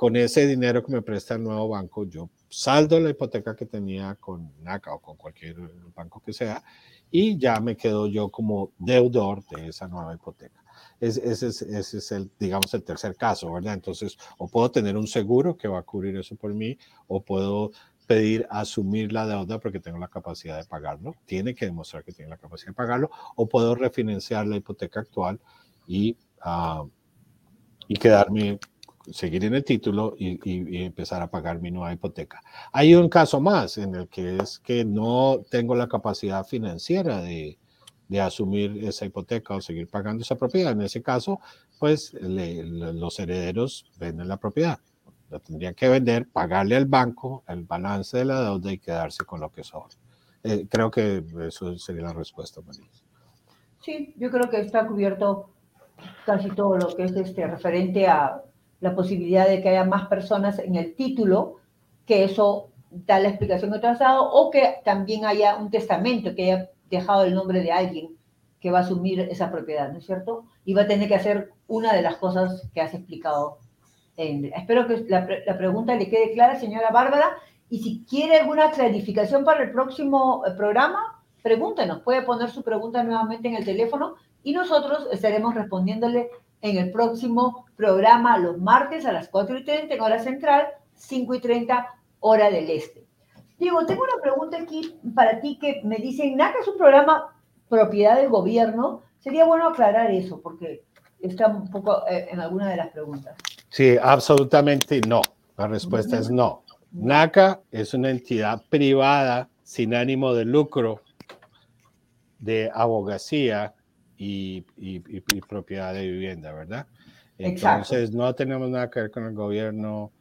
[SPEAKER 23] con ese dinero que me presta el nuevo banco, yo saldo la hipoteca que tenía con NACA o con cualquier banco que sea y ya me quedo yo como deudor de esa nueva hipoteca. ese, es, ese es el, digamos, el tercer caso, ¿verdad? Entonces, o puedo tener un seguro que va a cubrir eso por mí, o puedo pedir asumir la deuda porque tengo la capacidad de pagarlo. Tiene que demostrar que tiene la capacidad de pagarlo, o puedo refinanciar la hipoteca actual y, uh, y quedarme seguir en el título y, empezar a pagar mi nueva hipoteca. Hay un caso más en el que es que no tengo la capacidad financiera de, de asumir esa hipoteca o seguir pagando esa propiedad. En ese caso, pues los herederos venden la propiedad. La tendrían que vender, pagarle al banco el balance de la deuda y quedarse con lo que sobra. Eh, creo que eso sería la respuesta, María.
[SPEAKER 1] Sí, yo creo que está cubierto casi todo lo que es este, referente a la posibilidad de que haya más personas en el título, que eso da la explicación has dado, o que también haya un testamento que haya dejado el nombre de alguien que va a asumir esa propiedad, ¿no es cierto? Y va a tener que hacer una de las cosas que has explicado. espero que la, la pregunta le quede clara, señora Bárbara, y si quiere alguna clarificación para el próximo eh, programa, pregúntenos, puede poner su pregunta nuevamente en el teléfono y nosotros estaremos respondiéndole en el próximo programa los martes a las 4 y 30 en hora central, 5 y 30 hora del este. Diego, tengo una pregunta aquí para ti que me dicen, NACA es un programa propiedad del gobierno. Sería bueno aclarar eso porque está un poco eh, en alguna de las preguntas.
[SPEAKER 23] Sí, absolutamente no. La respuesta es no. NACA es una entidad privada sin ánimo de lucro de abogacía y, propiedad de vivienda, ¿verdad? Entonces no tenemos nada que ver con el gobierno,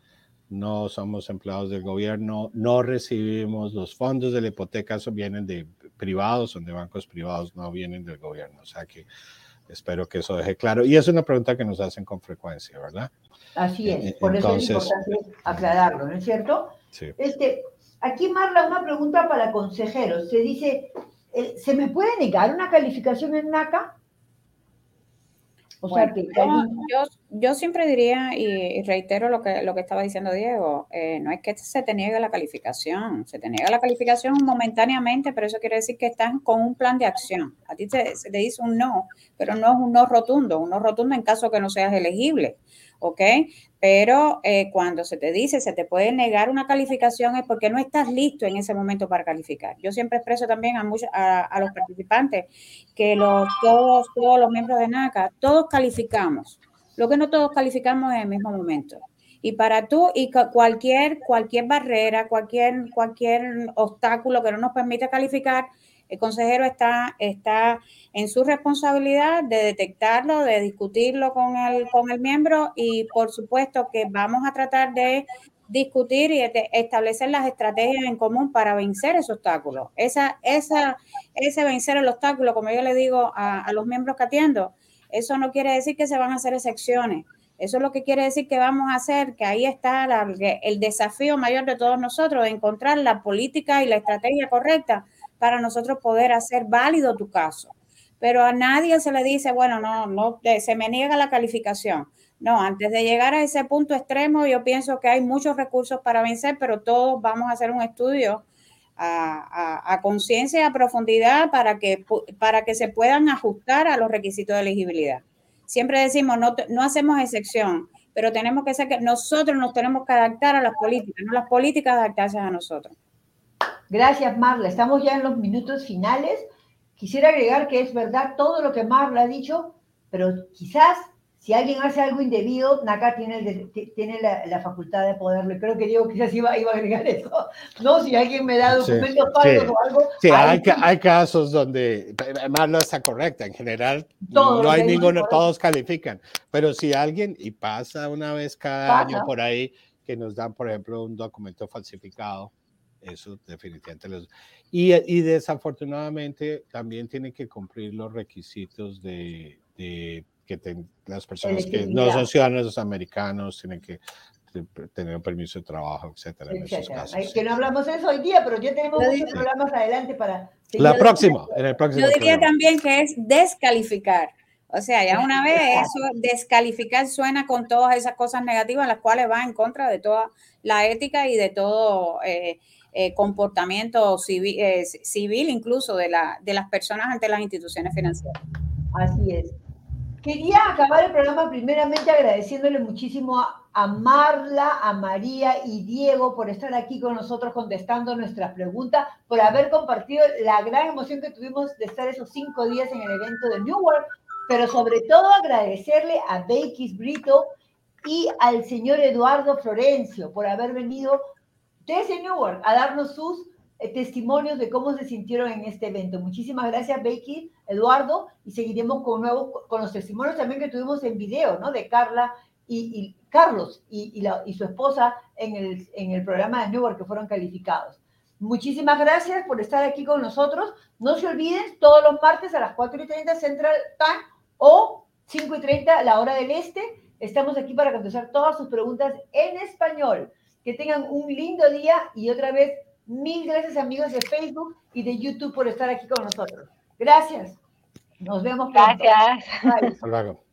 [SPEAKER 23] no somos empleados del gobierno, no recibimos los fondos de la hipoteca, eso vienen de privados, son de bancos privados, no vienen del gobierno. O sea que espero que eso deje claro. Y es una pregunta que nos hacen con frecuencia, ¿verdad?
[SPEAKER 1] Así es, por eso es importante aclararlo, ¿no es cierto? Sí. Este, aquí, Marla, una pregunta para consejeros. Se dice, eh, ¿se me puede negar una calificación en NACA?
[SPEAKER 19] yo, yo, siempre diría, y, reitero lo que, lo que estaba diciendo Diego, eh, no es que se te niegue la calificación, se te niega la calificación momentáneamente, pero eso quiere decir que estás con un plan de acción. A ti se te dice un no, pero no es un no rotundo, un no rotundo en caso que no seas elegible. ¿ok? Pero eh, cuando se te dice, se te puede negar una calificación es porque no estás listo en ese momento para calificar. Yo siempre expreso también a, muchos, a, los participantes que los, todos, todos los miembros de NACA, todos calificamos. Lo que no todos calificamos en el mismo momento. Y para tú y cualquier, cualquier barrera, cualquier, cualquier obstáculo que no nos permita calificar, el consejero está, está en su responsabilidad de detectarlo, de discutirlo con el, con el miembro y por supuesto que vamos a tratar de discutir y establecer las estrategias en común para vencer ese obstáculo. Esa, esa, ese vencer el obstáculo, como yo le digo a, a los miembros que atiendo, eso no quiere decir que se van a hacer excepciones. Eso es lo que quiere decir que vamos a hacer, que ahí está el desafío mayor de todos nosotros, encontrar la política y la estrategia correcta para nosotros poder hacer válido tu caso. Pero a nadie se le dice, bueno, no, no, se me niega la calificación. No, antes de llegar a ese punto extremo, yo pienso que hay muchos recursos para vencer, pero todos vamos a hacer un estudio a, conciencia y a profundidad para que, para que se puedan ajustar a los requisitos de elegibilidad. Siempre decimos, no, no hacemos excepción, pero tenemos que ser que nosotros nos tenemos que adaptar a las políticas, no las políticas adaptarse a nosotros.
[SPEAKER 1] Gracias, Marla. Estamos ya en los minutos finales. Quisiera agregar que es verdad todo lo que Marla ha dicho, pero quizás si alguien hace algo indebido, NACA tiene, tiene la, facultad de poderlo. Creo que Diego quizás iba, iba a agregar eso. No, si alguien me da documentos falsos o algo.
[SPEAKER 23] Sí, hay, hay, casos donde Marla está correcta. En general, no hay ninguno, todos califican. Pero si alguien, y pasa una vez cada año por ahí, que nos dan, por ejemplo, un documento falsificado, eso definitivamente los... Y, y desafortunadamente también tienen que cumplir los requisitos de, de que las personas que no son ciudadanos americanos tienen que tener un permiso de trabajo, etcétera, en esos casos.
[SPEAKER 1] que no hablamos de eso hoy día, pero ya tenemos muchos programas adelante para...
[SPEAKER 23] La próxima, en el próximo
[SPEAKER 19] Yo diría también que es descalificar. O sea, ya una vez eso, descalificar suena con todas esas cosas negativas, las cuales va en contra de toda la ética y de todo... Eh, eh, comportamiento civil, eh, civil incluso de, la, de las personas ante las instituciones financieras.
[SPEAKER 1] Así es. Quería acabar el programa primeramente agradeciéndole muchísimo a, Marla, a María y Diego por estar aquí con nosotros contestando nuestras preguntas, por haber compartido la gran emoción que tuvimos de estar esos cinco días en el evento de Newark, pero sobre todo agradecerle a Beikis Brito y al señor Eduardo Florencio por haber venido desde Newark a darnos sus testimonios de cómo se sintieron en este evento. Muchísimas gracias, Becky, Eduardo, y seguiremos con, nuevos, con los testimonios también que tuvimos en video, ¿no? De Carla y, Carlos y, y, su esposa en el, en el programa de Newark que fueron calificados. Muchísimas gracias por estar aquí con nosotros. No se olviden, todos los martes a las 4 y 30 Central Time o 5 y 30 la hora del este. Estamos aquí para contestar todas sus preguntas en español. Que tengan un lindo día y otra vez mil gracias amigos de Facebook y de YouTube por estar aquí con nosotros. Gracias. Nos vemos.
[SPEAKER 2] Gracias.
[SPEAKER 23] Hasta luego.